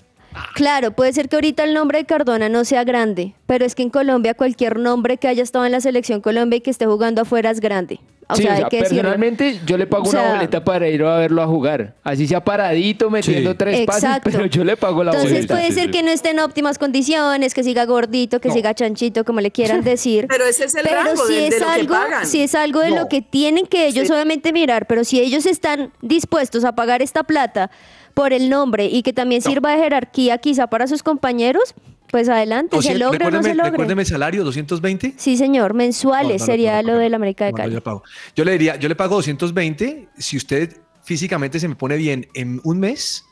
Claro, puede ser que ahorita el nombre de Cardona no sea grande, pero es que en Colombia cualquier nombre que haya estado en la selección Colombia y que esté jugando afuera es grande. O sí, sea, o sea, que decirlo. personalmente yo le pago O sea- una boleta para ir a verlo a jugar. Así sea paradito, metiendo Sí. tres pases, Exacto. pero yo le pago la Entonces boleta. puede ser que no esté en óptimas condiciones, que siga gordito, que siga chanchito, como le quieran [laughs] decir. Pero ese es el Pero rango si de, de es lo que algo, pagan. si es algo de No. lo que tienen que ellos Sí. obviamente mirar, pero si ellos están dispuestos a pagar esta plata por el nombre y que también sirva de jerarquía quizá para sus compañeros, pues adelante, se 200 logra o no se logra. recuérdeme el salario, 220. Sí, señor, mensuales No, no lo sería puedo lo pagar. del América de Cali. yo, le pago. Yo le diría, yo le pago 220 si usted físicamente se me pone bien en un mes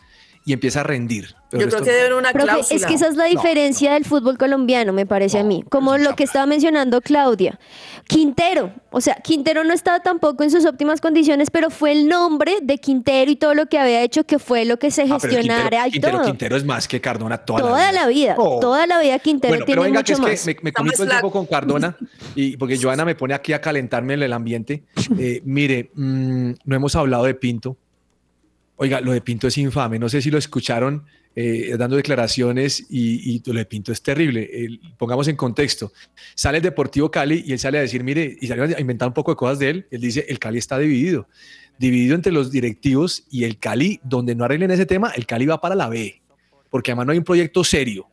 y empieza a rendir. Pero Yo creo que deben una Profe, cláusula. es que esa es la diferencia del fútbol colombiano, me parece a mí. Como lo que estaba mencionando Claudia. Quintero, o sea, Quintero no estaba tampoco en sus óptimas condiciones, pero fue el nombre de Quintero y todo lo que había hecho que fue lo que se Ah, pero gestionara Quintero, y Quintero, todo. Quintero es más que Cardona toda, toda la vida, Oh. toda la vida Quintero Bueno, pero tiene venga, que mucho es más. que me, me comí todo el tiempo con Cardona y porque Joana me pone aquí a calentarme en el ambiente. [laughs] Eh, mire, mm, no hemos hablado de Pinto. Oiga, lo de Pinto es infame. No sé si lo escucharon eh, dando declaraciones y, lo de Pinto es terrible. Pongamos en contexto. Sale el Deportivo Cali y él sale a decir, mire, y sale a inventar un poco de cosas de él. Él dice, el Cali está dividido. Dividido entre los directivos y el Cali, donde no arreglen ese tema, el Cali va para la B. Porque además no hay un proyecto serio.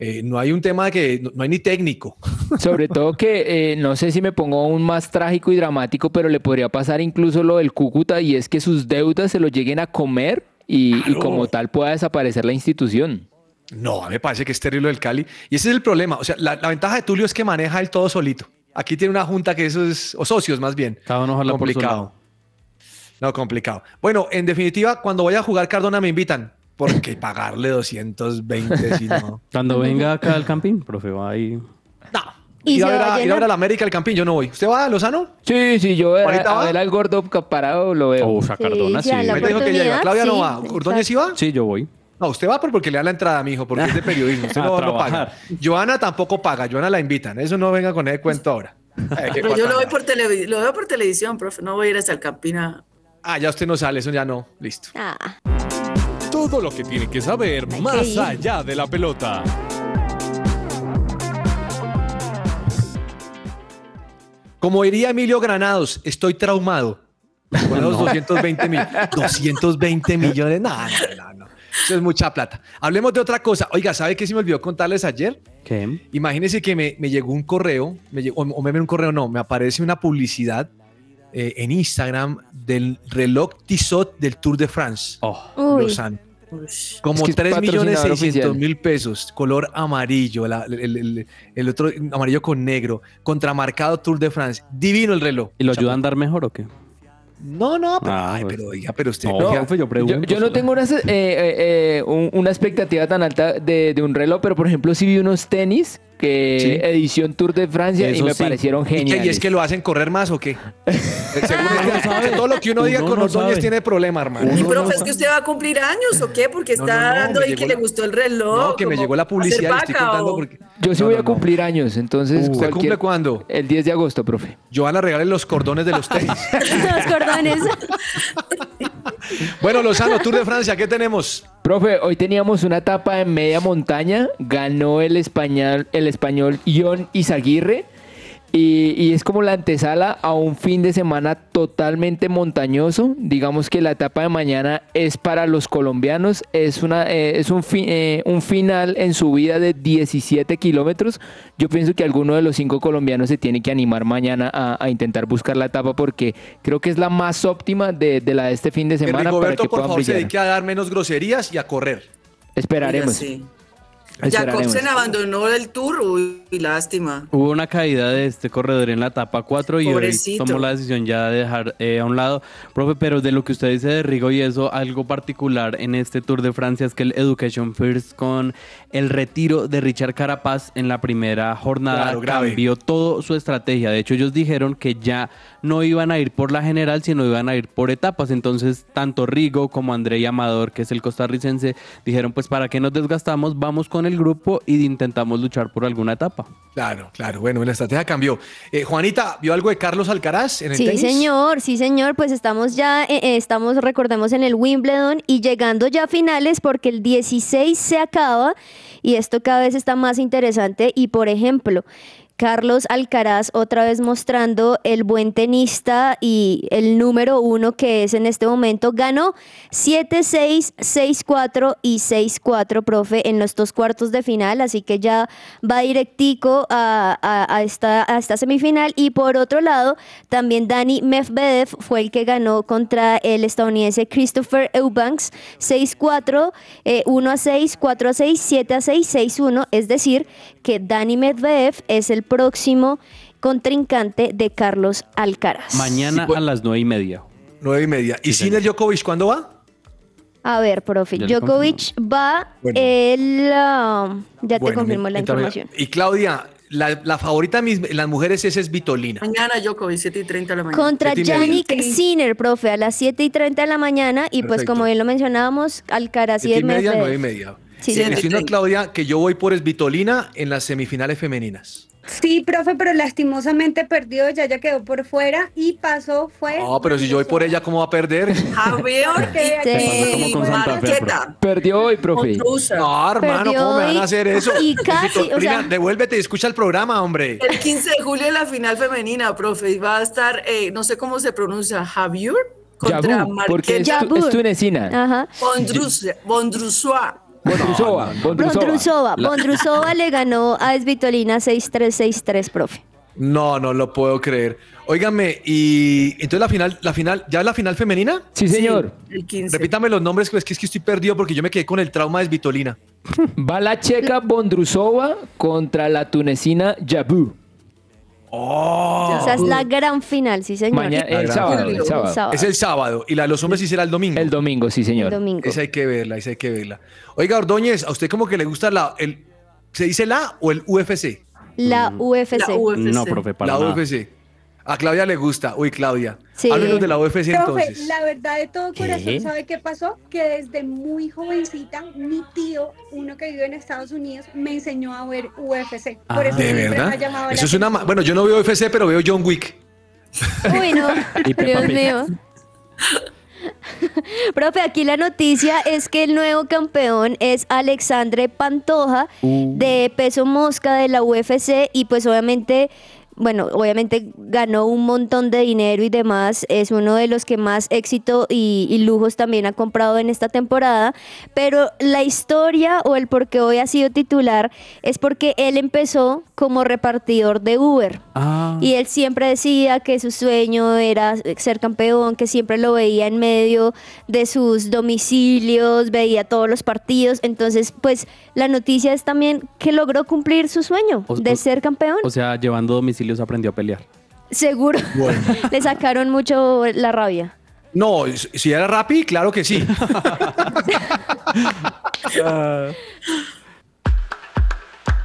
Eh, no hay un tema que no, no hay ni técnico. [laughs] Sobre todo que eh, no sé si me pongo aún más trágico y dramático, pero le podría pasar incluso lo del Cúcuta y es que sus deudas se lo lleguen a comer y, como tal pueda desaparecer la institución. No, a mí me parece que es terrible el Cali. Y ese es el problema. O sea, la, la ventaja de Tulio es que maneja él todo solito. Aquí tiene una junta que eso es, o socios más bien. Cada uno jala por su complicado. lado. No, complicado. Bueno, en definitiva, cuando vaya a jugar Cardona me invitan. Porque pagarle 220 si no. [laughs] Cuando venga acá al camping, profe, va ahí. ¿Y ir, a ver a a, ir a llenar? ver a la América el Campín, yo no voy. ¿Usted va, Lozano? Sí, sí, yo a, ¿Ahorita a va? ver al gordo parado lo veo. O Cardona, Sí, sí. dijo que ya iba. oportunidad, Claudia no sí, va. ¿Ordóñez sí va? Sí, yo voy. No, usted va por- porque le dan la entrada, mijo, porque es de periodismo. Usted [laughs] A no, no paga. Joana tampoco paga. Joana la invitan. Eso no venga con ese cuento ahora. Pero yo lo, voy por lo veo por televisión, profe. No voy a ir hasta el Campina. Ah, ya usted no sale, eso ya no. Listo. Ah, Todo lo que tiene que saber Hay más allá de la pelota. Como diría Emilio Granados, estoy traumado. Con los 220 mil. 220 millones. No, no, no, no. Eso es mucha plata. Hablemos de otra cosa. Oiga, ¿sabe qué se me olvidó contarles ayer? ¿Qué? Imagínense que me, me llegó un correo, me llegó, o me ven un correo, no, me aparece una publicidad eh, en Instagram del reloj Tissot del Tour de France. Oh. Lausanne. Como Es que es 3 millones patrocinador 600 oficial. mil pesos, color amarillo, la- el, el- el otro amarillo con negro, contramarcado Tour de France. Divino el reloj. ¿Y lo ayuda a andar mejor o qué? No, no, pero, Ah, ay, pues. pero oiga, pero usted. No, oiga, profe, yo pregunto. Yo, yo no tengo una, eh, eh, eh, un- una expectativa tan alta de, de un reloj, pero por ejemplo sí vi unos tenis que Sí. edición Tour de Francia y Eso me sí. parecieron ¿Y, qué? geniales. ¿Y es que lo hacen correr más o qué? [laughs] Seguro que- todo lo que uno diga Uno con no Ordóñez sabe. tiene problema, hermano. Y profe, no es que usted va a cumplir años o qué? Porque No, está no, no, dando ahí que la- le gustó el reloj. No, que me llegó la publicidad, estoy contando o- porque. Yo sí No, voy no, a no. cumplir años, entonces ¿Usted cumple cuándo? El 10 de agosto, profe. Joana regale los cordones de los tenis. [laughs] los cordones. [laughs] [laughs] bueno, Lozano, Tour de Francia, ¿qué tenemos? Profe, hoy teníamos una etapa en media montaña, ganó el español, el español Ion Izaguirre y, y es como la antesala a un fin de semana totalmente montañoso. Digamos que la etapa de mañana es para los colombianos, es, una, eh, es un, fi- eh, un final en subida de 17 kilómetros. Yo pienso que alguno de los cinco colombianos se tiene que animar mañana a, a intentar buscar la etapa porque creo que es la más óptima de, de la de este fin de semana para Rigoberto, que por puedan favor, se dedique a dar menos groserías y a correr. Esperaremos. Sí. Jacobsen abandonó el tour, uy, lástima. Hubo una caída de este corredor en la etapa 4 y hoy tomó la decisión ya de dejar eh, a un lado. Profe, pero de lo que usted dice de Rigo y eso, algo particular en este Tour de Francia es que el Education First con el retiro de Richard Carapaz en la primera jornada Claro, grave. cambió todo su estrategia. De hecho, ellos dijeron que ya no iban a ir por la general, sino iban a ir por etapas. Entonces, tanto Rigo como André Amador, que es el costarricense, dijeron, pues para qué nos desgastamos, vamos con el grupo y intentamos luchar por alguna etapa. Claro, claro. Bueno, la estrategia cambió. Eh, Juanita, ¿vio algo de Carlos Alcaraz en el Sí, tenis? señor, sí, señor. Pues estamos ya, eh, eh, estamos, recordemos, en el Wimbledon y llegando ya a finales porque el 16 se acaba y esto cada vez está más interesante. Y por ejemplo, Carlos Alcaraz otra vez mostrando el buen tenista y el número uno que es en este momento. Ganó 7-6, 6-4 y 6-4, profe, en los dos cuartos de final. Así que ya va directico a, esta, a esta semifinal. Y por otro lado, también Dani Medvedev fue el que ganó contra el estadounidense Christopher Eubanks 6-4, eh, 1-6, 4-6, 7-6, 6-1. Es decir, que Dani Medvedev es el próximo contrincante de Carlos Alcaraz. Mañana pues. a las nueve y media. Nueve y media. ¿Y Sinner Djokovic cuándo va? A ver, profe, Djokovic va Bueno. el... ah, ya te confirmo mi- la información. Y Claudia, la, la favorita de mis- las mujeres esa es Vitolina. Mañana Djokovic, 7 y 30 de la mañana. Contra. Yannick Sinner, profe, a las 7 y 30 de la mañana. Y pues como bien lo mencionábamos, Alcaraz y el media, Medvedev. nueve y media. Sí, diciendo a Claudia que yo voy por Esvitolina en las semifinales femeninas. Sí, profe, pero lastimosamente perdió, ya ya quedó por fuera y pasó fue. No, pero si yo voy por ella, ¿cómo va a perder? Javier Marqueta. Perdió hoy, profe. No, hermano, Perdió ¿cómo me van a hacer eso? y casi, o sea- devuélvete y escucha el programa, hombre. El 15 de julio en la final femenina, profe, y va a estar, eh, no sé cómo se pronuncia, Javier contra Yabú, porque es, tu- es tunecina. Ajá. Bondrus- Bondrusua. Bondrusova. Bondrusova. Bondrusova. Le ganó a Esvitolina 6-3-6-3, profe. No, no lo puedo creer. Óigame, y entonces la final, la final, ¿ya es la final femenina? Sí, señor. El 15. Repítame los nombres, que es que, es que estoy perdido porque yo me quedé con el trauma de Svitolina. [laughs] Va la checa Bondrusova contra la tunecina Yabú. Oh. Esa es la gran final, sí, señor. Mañana, el sábado, el sábado. Sábado. Es el sábado y la de los hombres sí será el domingo. El domingo, sí, El señor. domingo. Esa hay que verla, esa hay que verla. Oiga, Ordóñez, ¿a usted como que le gusta la, el, ¿se dice la o el UFC? La UFC. La UFC. No, profe, para la nada. UFC. A Claudia le gusta. Uy, Claudia. Sí. Háblenos de la UFC Profe, entonces. la verdad de todo corazón, ¿Qué? ¿sabe qué pasó? Que desde muy jovencita, mi tío, uno que vive en Estados Unidos, me enseñó a ver UFC. Por eso ¿De siempre me ha verdad? Eso es una... ma-. Bueno, yo no veo UFC, pero veo John Wick. Uy, no. [laughs] Dios mío. [laughs] Profe, aquí la noticia es que el nuevo campeón es Alexandre Pantoja de peso mosca de la UFC y pues obviamente, bueno, obviamente ganó un montón de dinero y demás, es uno de los que más éxito y, y lujos también ha comprado en esta temporada, pero la historia o el por qué hoy ha sido titular es porque él empezó como repartidor de Uber. Ah. Y él siempre decía que su sueño era ser campeón, que siempre lo veía en medio de sus domicilios, veía todos los partidos. Entonces, pues la noticia es también que logró cumplir su sueño O- de o- ser campeón. O sea, llevando aprendió a pelear. Seguro. [laughs] Le sacaron mucho la rabia. No, si era Rappi, claro que sí. [laughs]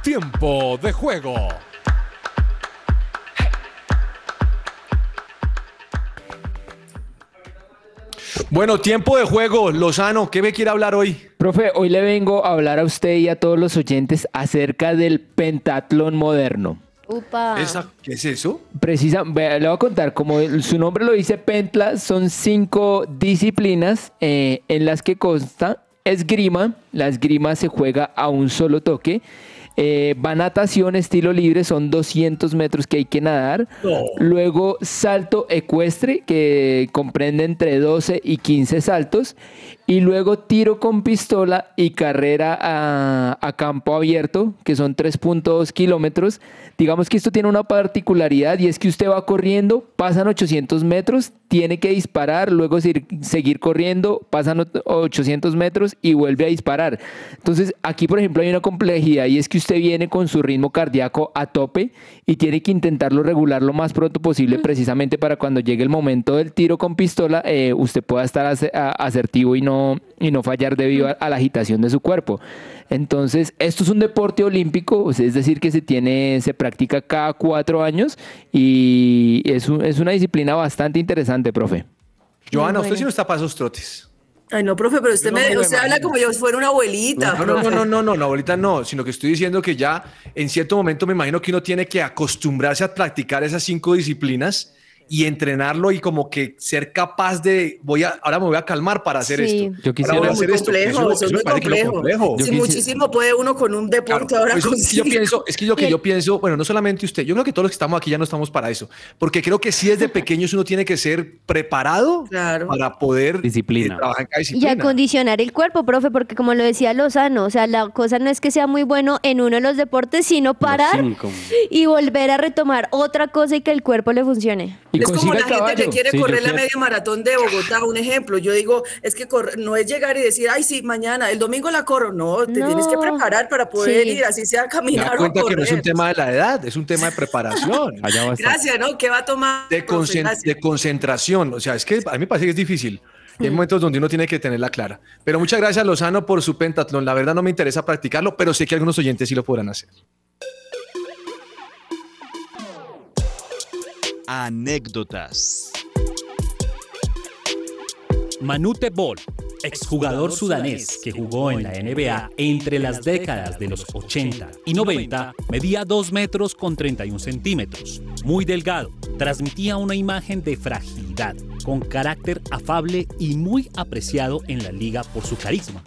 Tiempo de juego. Bueno, tiempo de juego. Lozano, ¿qué me quiere hablar hoy? Profe, hoy le vengo a hablar a usted y a todos los oyentes acerca del pentatlón moderno. Upa. Esa- ¿Qué es eso? Precisa, le voy a contar, como su nombre lo dice, Pentla, son cinco disciplinas eh, en las que consta esgrima. La esgrima se juega a un solo toque. Eh, va natación estilo libre, son 200 metros que hay que nadar. Luego salto ecuestre, que comprende entre 12 y 15 saltos. Y luego tiro con pistola y carrera a, a campo abierto, que son 3.2 kilómetros. Digamos que esto tiene una particularidad y es que usted va corriendo, pasan 800 metros, tiene que disparar, luego seguir, corriendo, pasan ot- 800 metros y vuelve a disparar. Entonces, aquí, por ejemplo, hay una complejidad y es que usted viene con su ritmo cardíaco a tope y tiene que intentarlo regular lo más pronto posible, precisamente para cuando llegue el momento del tiro con pistola, eh, usted pueda estar asertivo y no, y no fallar debido a, a la agitación de su cuerpo. Entonces, esto es un deporte olímpico, es decir, que se tiene, se practica cada cuatro años y es, un- es una disciplina bastante interesante, profe. Joana, usted sí no está para esos trotes. Ay, no, profe, pero usted, No, me, no, usted habla como yo fuera una abuelita. No, no, no, no, no, no, no, ahorita no, sino que estoy diciendo que ya en cierto momento me imagino que uno tiene que acostumbrarse a practicar esas cinco disciplinas y entrenarlo y como que ser capaz de, voy a, ahora me voy a calmar para hacer Sí. esto. Yo quisiera- hacer esto. complejo, Eso- eso eso es lo complejo. complejo. Si muchísimo puede uno con un deporte Claro, ahora eso con es que yo pienso, es que yo que yo pienso, bueno, no solamente usted, yo creo que todos los que estamos aquí ya no estamos para eso, porque creo que sí desde pequeños uno tiene que ser preparado [laughs] Claro. para poder Disciplina. eh, trabajar en cada Y disciplina. acondicionar el cuerpo, profe, porque como lo decía Lozano, o sea, la cosa no es que sea muy bueno en uno de los deportes, sino parar y volver a retomar otra cosa y que el cuerpo le funcione. Y es como la gente que quiere Sí, correr la quiero- media maratón de Bogotá, un ejemplo. Yo digo, es que corre- no es llegar y decir, ay, sí, mañana, el domingo la corro. No, te No. tienes que preparar para poder Sí. ir, así sea caminar o cuenta que no es un correr. tema de la edad, es un tema de preparación, [laughs] Allá va a estar. Gracias, ¿no? ¿Qué va a tomar? de, de concentración. O sea, es que a mí me parece que es difícil. Y hay momentos donde uno tiene que tenerla clara. Pero muchas gracias, Lozano, por su pentatlón. La verdad no me interesa practicarlo, pero sé que algunos oyentes sí lo podrán hacer. Anécdotas. Manute Ball. exjugador sudanés que jugó en la NBA entre las décadas de los 80 y 90, medía 2 metros con 31 centímetros. Muy delgado, transmitía una imagen de fragilidad, con carácter afable y muy apreciado en la liga por su carisma.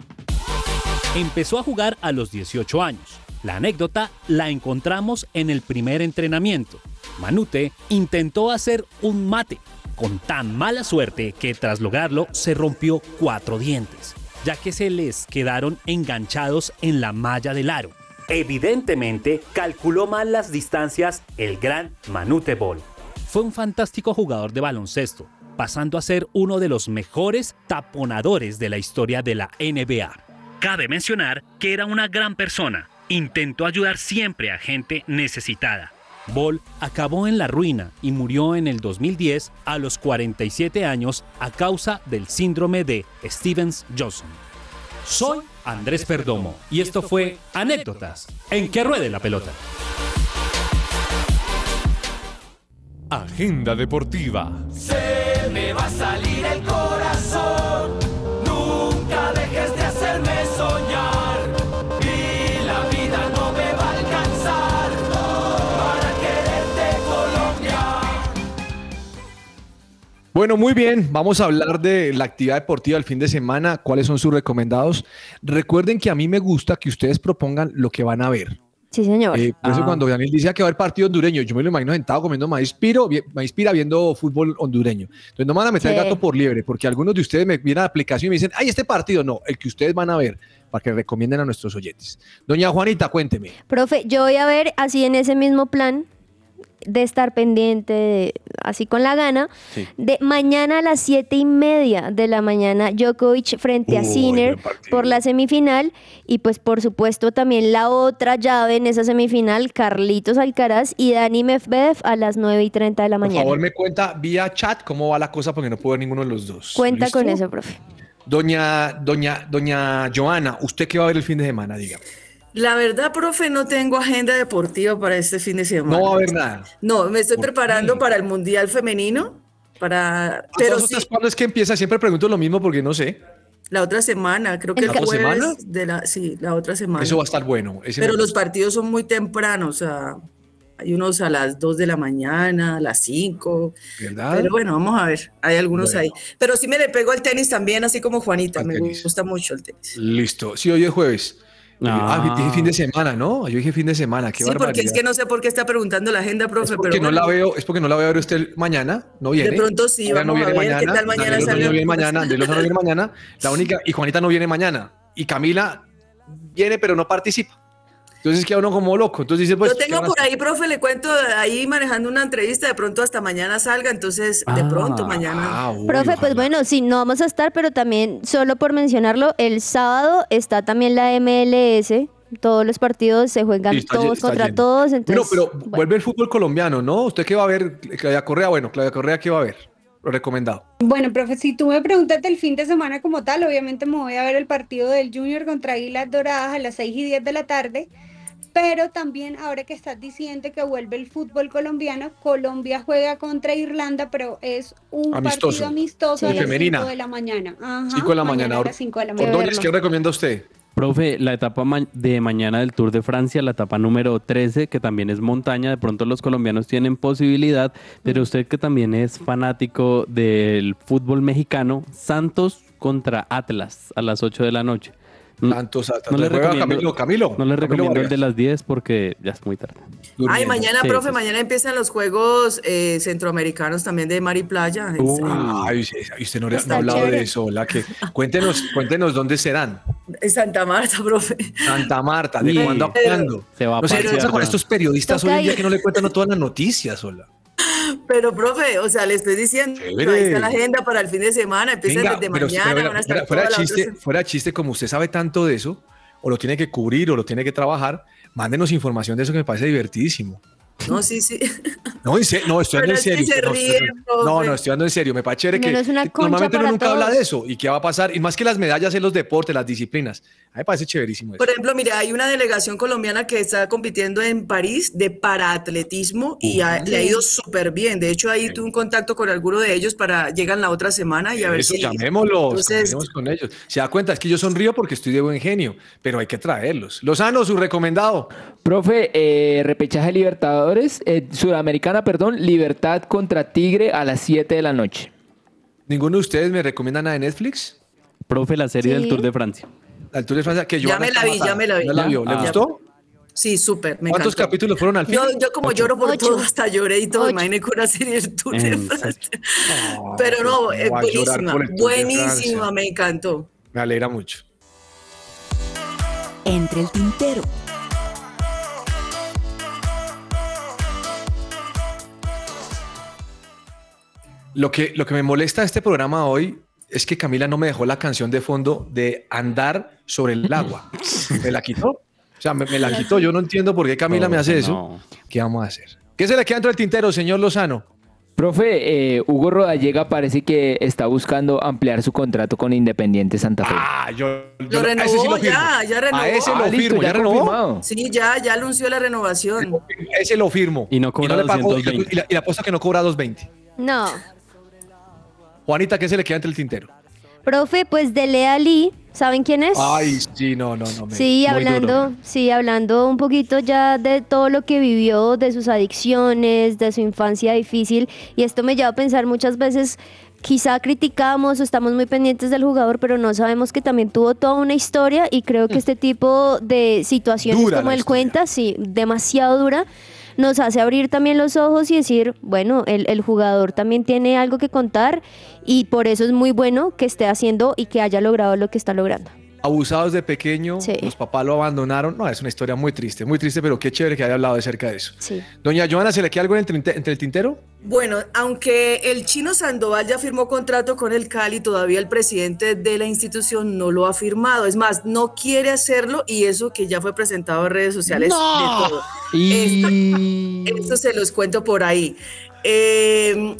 Empezó a jugar a los 18 años. La anécdota la encontramos en el primer entrenamiento. Manute intentó hacer un mate, con tan mala suerte que tras lograrlo se rompió cuatro dientes, ya que se les quedaron enganchados en la malla del aro. Evidentemente, calculó mal las distancias el gran Manute Ball. Fue un fantástico jugador de baloncesto, pasando a ser uno de los mejores taponadores de la historia de la NBA. Cabe mencionar que era una gran persona, intentó ayudar siempre a gente necesitada. Ball acabó en la ruina y murió en el 2010 a los 47 años a causa del síndrome de Stevens-Johnson. Soy Andrés Perdomo y esto fue Anécdotas en que ruede la pelota. Agenda deportiva. Se me va a salir el Bueno, muy bien. Vamos a hablar de la actividad deportiva del fin de semana. ¿Cuáles son sus recomendados? Recuerden que a mí me gusta que ustedes propongan lo que van a ver. Sí, señor. Eh, por eso Ah. cuando Daniel dice que va a haber partido hondureño, yo me lo imagino sentado comiendo maíz piro, maíz pira viendo fútbol hondureño. Entonces no me van a meter Sí. gato por liebre, porque algunos de ustedes me vienen a la aplicación y me dicen, ay, este partido no, el que ustedes van a ver, para que recomienden a nuestros oyentes. Doña Juanita, cuénteme. Profe, yo voy a ver así en ese mismo plan de estar pendiente, de- así con la gana, Sí. de mañana a las siete y media de la mañana, Djokovic frente a Sinner por la semifinal y pues por supuesto también la otra llave en esa semifinal, Carlitos Alcaraz y Dani Medvedev a las 9 y 30 de la Por mañana. favor, me cuenta vía chat cómo va la cosa, porque no puedo ver ninguno de los dos. Cuenta ¿Listo? con eso, profe. Doña, doña, doña Joana, ¿usted qué va a ver el fin de semana? Diga. La verdad, profe, no tengo agenda deportiva para este fin de semana. No va a haber nada. No, me estoy ¿Por preparando qué? para el Mundial Femenino, para... Pero Pero sí, ¿Cuándo es que empieza? Siempre pregunto lo mismo porque no sé. la otra semana, creo que ¿La el otra jueves semana? de la... Sí, la otra semana. Eso va a estar bueno. Pero los partidos son muy tempranos, o sea, hay unos a las 2 de la mañana, a las 5. ¿Verdad? Pero bueno, vamos a ver, hay algunos Bueno. ahí. Pero sí me le pego al tenis también, así como Juanita, Al me tenis. gusta mucho el tenis. Listo. Sí, hoy es jueves. Ah, Ah. dije fin de semana, ¿no? Yo dije fin de semana. Qué Sí, porque es que no sé por qué está preguntando la agenda, profe, Es porque pero no la veo, es porque no la veo a ver usted mañana, no viene. De pronto sí, Ella no vamos a viene ver qué tal mañana Daniel Osorio sale no viene mañana, Andrés Lozano no viene mañana, la única, y Juanita no viene mañana, y Camila viene pero no participa. Entonces queda uno como loco. Entonces dice, pues. Yo ¿qué tengo por ahí, profe, le cuento ahí manejando una entrevista, de pronto hasta mañana salga, entonces de Ah. pronto mañana. Ah, uy, Profe, pues ojalá. bueno, sí, no vamos a estar, pero también, solo por mencionarlo, el sábado está también la MLS. Todos los partidos se juegan Sí, todos está contra lleno. todos. Entonces, Bueno, pero bueno. vuelve el fútbol colombiano, ¿no? ¿Usted qué va a ver? Claudia Correa, bueno, Claudia Correa, ¿qué va a ver? Lo recomendado. Bueno, profe, si tú me preguntas del fin de semana como tal, obviamente me voy a ver el partido del Junior contra Águilas Doradas a las 6 y 10 de la tarde. Pero también ahora que estás diciendo que vuelve el fútbol colombiano, Colombia juega contra Irlanda, pero es un Amistoso. partido amistoso a Sí. las Femenina. 5 de la mañana. Ajá, 5 de la mañana. a las 5 de la Qué mañana. Ordóñez, ¿qué recomienda usted? Profe, la etapa ma- de mañana del Tour de Francia, la etapa número 13, que también es montaña, de pronto los colombianos tienen posibilidad, pero usted que también es fanático del fútbol mexicano, Santos contra Atlas a las 8 de la noche. Santos, Atlas. No le recomiendo- Camilo, Camilo. No le Camilo recomiendo el de las 10 porque ya es muy tarde. Ay, mañana, Sí, profe, sí, mañana empiezan los Juegos eh, Centroamericanos también de Mar y Playa. Uh. Ay, usted no, ha hablado chévere. de eso, la que cuéntenos, cuéntenos dónde serán. en Santa Marta, profe. Santa Marta, ¿de Sí. cuándo a cuándo? Se va a No sé qué pasear, pasa con estos periodistas Toca hoy en día ir. que no le cuentan a todas las noticias, sola. Pero, profe, o sea, le estoy diciendo, Chévere. ahí está la agenda para el fin de semana, empiezan Venga, desde pero, mañana, pero, van a estar fuera, fuera otra chiste, fuera de chiste, como usted sabe tanto de eso, o lo tiene que cubrir o lo tiene que trabajar, mándenos información de eso que me parece divertidísimo. No, sí, sí. [laughs] No, en serio, no, estoy Pero hablando en serio. se no, ríe, no, estoy hablando en serio. Me parece chévere que, normalmente uno nunca habla de eso. ¿Y qué va a pasar? Y más que las medallas en los deportes, las disciplinas. A mí me parece chéverísimo eso. Por ejemplo, mira, hay una delegación colombiana que está compitiendo en París de paraatletismo y ha- le ha ido súper bien. De hecho, ahí tuve un contacto con alguno de ellos para llegan la otra semana y a ver Eso, si llamémoslos, Entonces- con ellos. Se da cuenta, es que yo sonrío porque estoy de buen genio, pero hay que traerlos. Lozano, su recomendado. Profe, eh, repechaje Libertadores, eh, Sudamericana, perdón, Libertad contra Tigre a las 7 de la noche. ¿Ninguno de ustedes me recomienda nada de Netflix? Profe, la serie Sí. del Tour de Francia. Al Tour de Francia, que Ya Joana me la vi, ya me la vi. ¿Ya la vio? ¿Le Ah. gustó? Sí, súper, ¿Cuántos encantó. capítulos fueron al fin? Yo, yo como lloro por Ocho. todo, hasta lloré y todo, Ocho. imagínate con una serie del Tour de Francia. Pero no, ¿cómo es llorar buenísima, buenísima, me encantó. Me alegra mucho. Entre el tintero. Lo que, lo que me molesta de este programa hoy es que Camila no me dejó la canción de fondo de andar sobre el agua. [laughs] Me la quitó. O sea, me, me la quitó. Yo no entiendo por qué Camila me hace eso. no. ¿Qué vamos a hacer? ¿Qué se le queda dentro del tintero, señor Lozano? Profe, eh, Hugo Rodallega parece que está buscando ampliar su contrato con Independiente Santa Fe. Ah, yo, Lo a ese sí renovó lo firmo. ya, ya renovó. A ese Ah, lo listo, firmo. ya ¿Ya renovó? confirmado. Sí, ya, ya anunció la renovación. Ese lo firmo. Y no cobra le pago- 220. y la, y la apuesta que no cobra 220. No. Juanita, ¿qué se le queda entre el tintero? Profe, pues de Ali, ¿saben quién es? Ay, sí, no, no, no. me- Sí, hablando, sí, hablando un poquito ya de todo lo que vivió, de sus adicciones, de su infancia difícil, y esto me lleva a pensar muchas veces, quizá criticamos o estamos muy pendientes del jugador, pero no sabemos que también tuvo toda una historia y creo que este tipo de situaciones Dura como él historia. cuenta, sí, demasiado dura, nos hace abrir también los ojos y decir, bueno, el, el jugador también tiene algo que contar y por eso es muy bueno que esté haciendo y que haya logrado lo que está logrando. Abusados de pequeño, Sí. los papás lo abandonaron. No, es una historia muy triste, muy triste, pero qué chévere que haya hablado de cerca de eso. Sí. Doña Joana, ¿se le queda algo en el trinte- entre el tintero? Bueno, aunque el chino Sandoval ya firmó contrato con el Cali, todavía el presidente de la institución no lo ha firmado. Es más, no quiere hacerlo y eso que ya fue presentado en redes sociales de todo. Y... Esto se los cuento por ahí. Eh,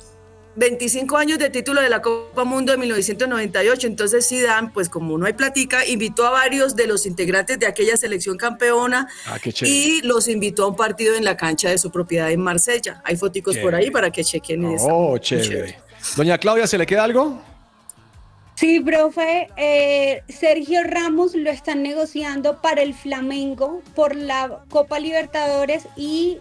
25 años de título de la Copa Mundo de 1998, entonces Zidane, pues como no hay platica, invitó a varios de los integrantes de aquella selección campeona Ah, chévere. y los invitó a un partido en la cancha de su propiedad en Marsella. Hay foticos por Chévere. ahí para que chequen eso. Oh, Muy chévere. Doña Claudia, ¿se le queda algo? Sí, profe, eh, Sergio Ramos lo están negociando para el Flamengo por la Copa Libertadores y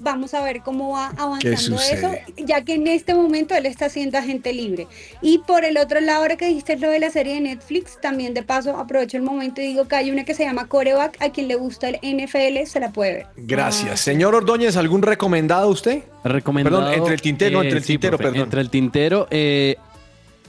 vamos a ver cómo va avanzando eso, ya que en este momento él está siendo agente libre. Y por el otro lado, ahora que dijiste lo de la serie de Netflix, también de paso aprovecho el momento y digo que hay una que se llama Coreback, a quien le gusta el NFL se la puede ver. Gracias. Señor Ordóñez, ¿algún recomendado a usted? Recomendado. Perdón, entre el tintero, no, entre el sí, tintero, profe, perdón. Entre el tintero, eh,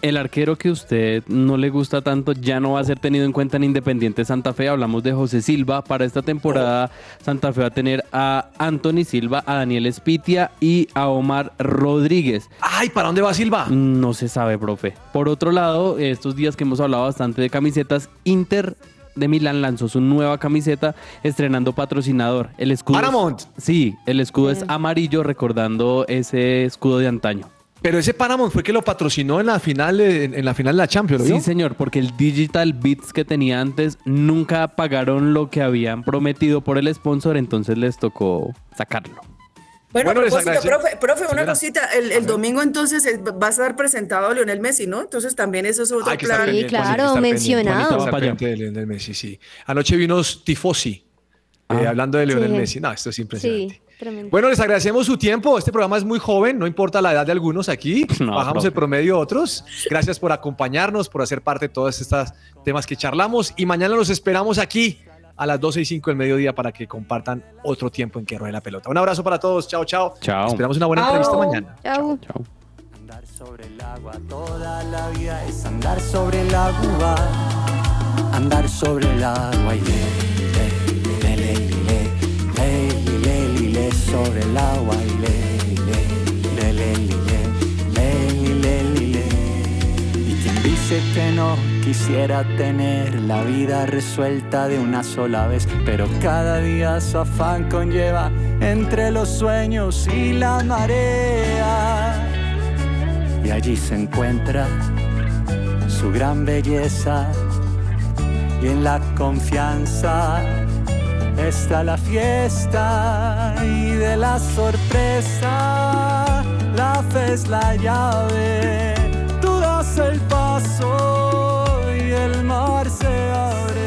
el arquero que usted no le gusta tanto ya no va a ser tenido en cuenta en Independiente Santa Fe. Hablamos de José Silva. Para esta temporada, Santa Fe va a tener a Anthony Silva, a Daniel Espitia y a Omar Rodríguez. Ay, ¿para dónde va Silva? No se sabe, profe. Por otro lado, estos días que hemos hablado bastante de camisetas, Inter de Milán lanzó su nueva camiseta estrenando patrocinador. El escudo. es- Paramount. sí, el escudo es amarillo, recordando ese escudo de antaño. Pero ese Paramount fue que lo patrocinó en la final, de- en, la final de la Champions, ¿lo Sí, vio? señor, porque el Digital Beats que tenía antes nunca pagaron lo que habían prometido por el sponsor, entonces les tocó sacarlo. Bueno, Bueno, profe, profe, una Señora. cosita, el, el domingo entonces es- va a estar presentado Lionel Messi, ¿no? Entonces también eso es otro plan. Sí, claro, mencionado. Juanita va Vamos para para allá. de Lionel Messi, sí. Anoche vino Tifosi, eh, Ah. hablando de Lionel Sí. Messi. No, esto es impresionante. Sí, tremendo. Bueno, les agradecemos su tiempo. Este programa es muy joven, no importa la edad de algunos aquí. [laughs] No, Bajamos profe. el promedio de otros. Gracias por acompañarnos, por hacer parte de todos estos temas que charlamos. Y mañana los esperamos aquí a las 12 y 5 del mediodía para que compartan otro tiempo en que ruede la pelota. Un abrazo para todos. Chao, chao. Chao. Esperamos una buena Chao. entrevista mañana. Chau. Chao. Andar sobre el agua toda la vida es andar sobre el agua. Andar sobre el agua y sobre el agua y le, le, le, le, le, Y quien dice que no quisiera tener la vida resuelta de una sola vez, pero cada día su afán conlleva entre los sueños y la marea. Y allí se encuentra su gran belleza y en la confianza está la fiesta y de la sorpresa la fe es la llave. Tú das el paso y el mar se abre.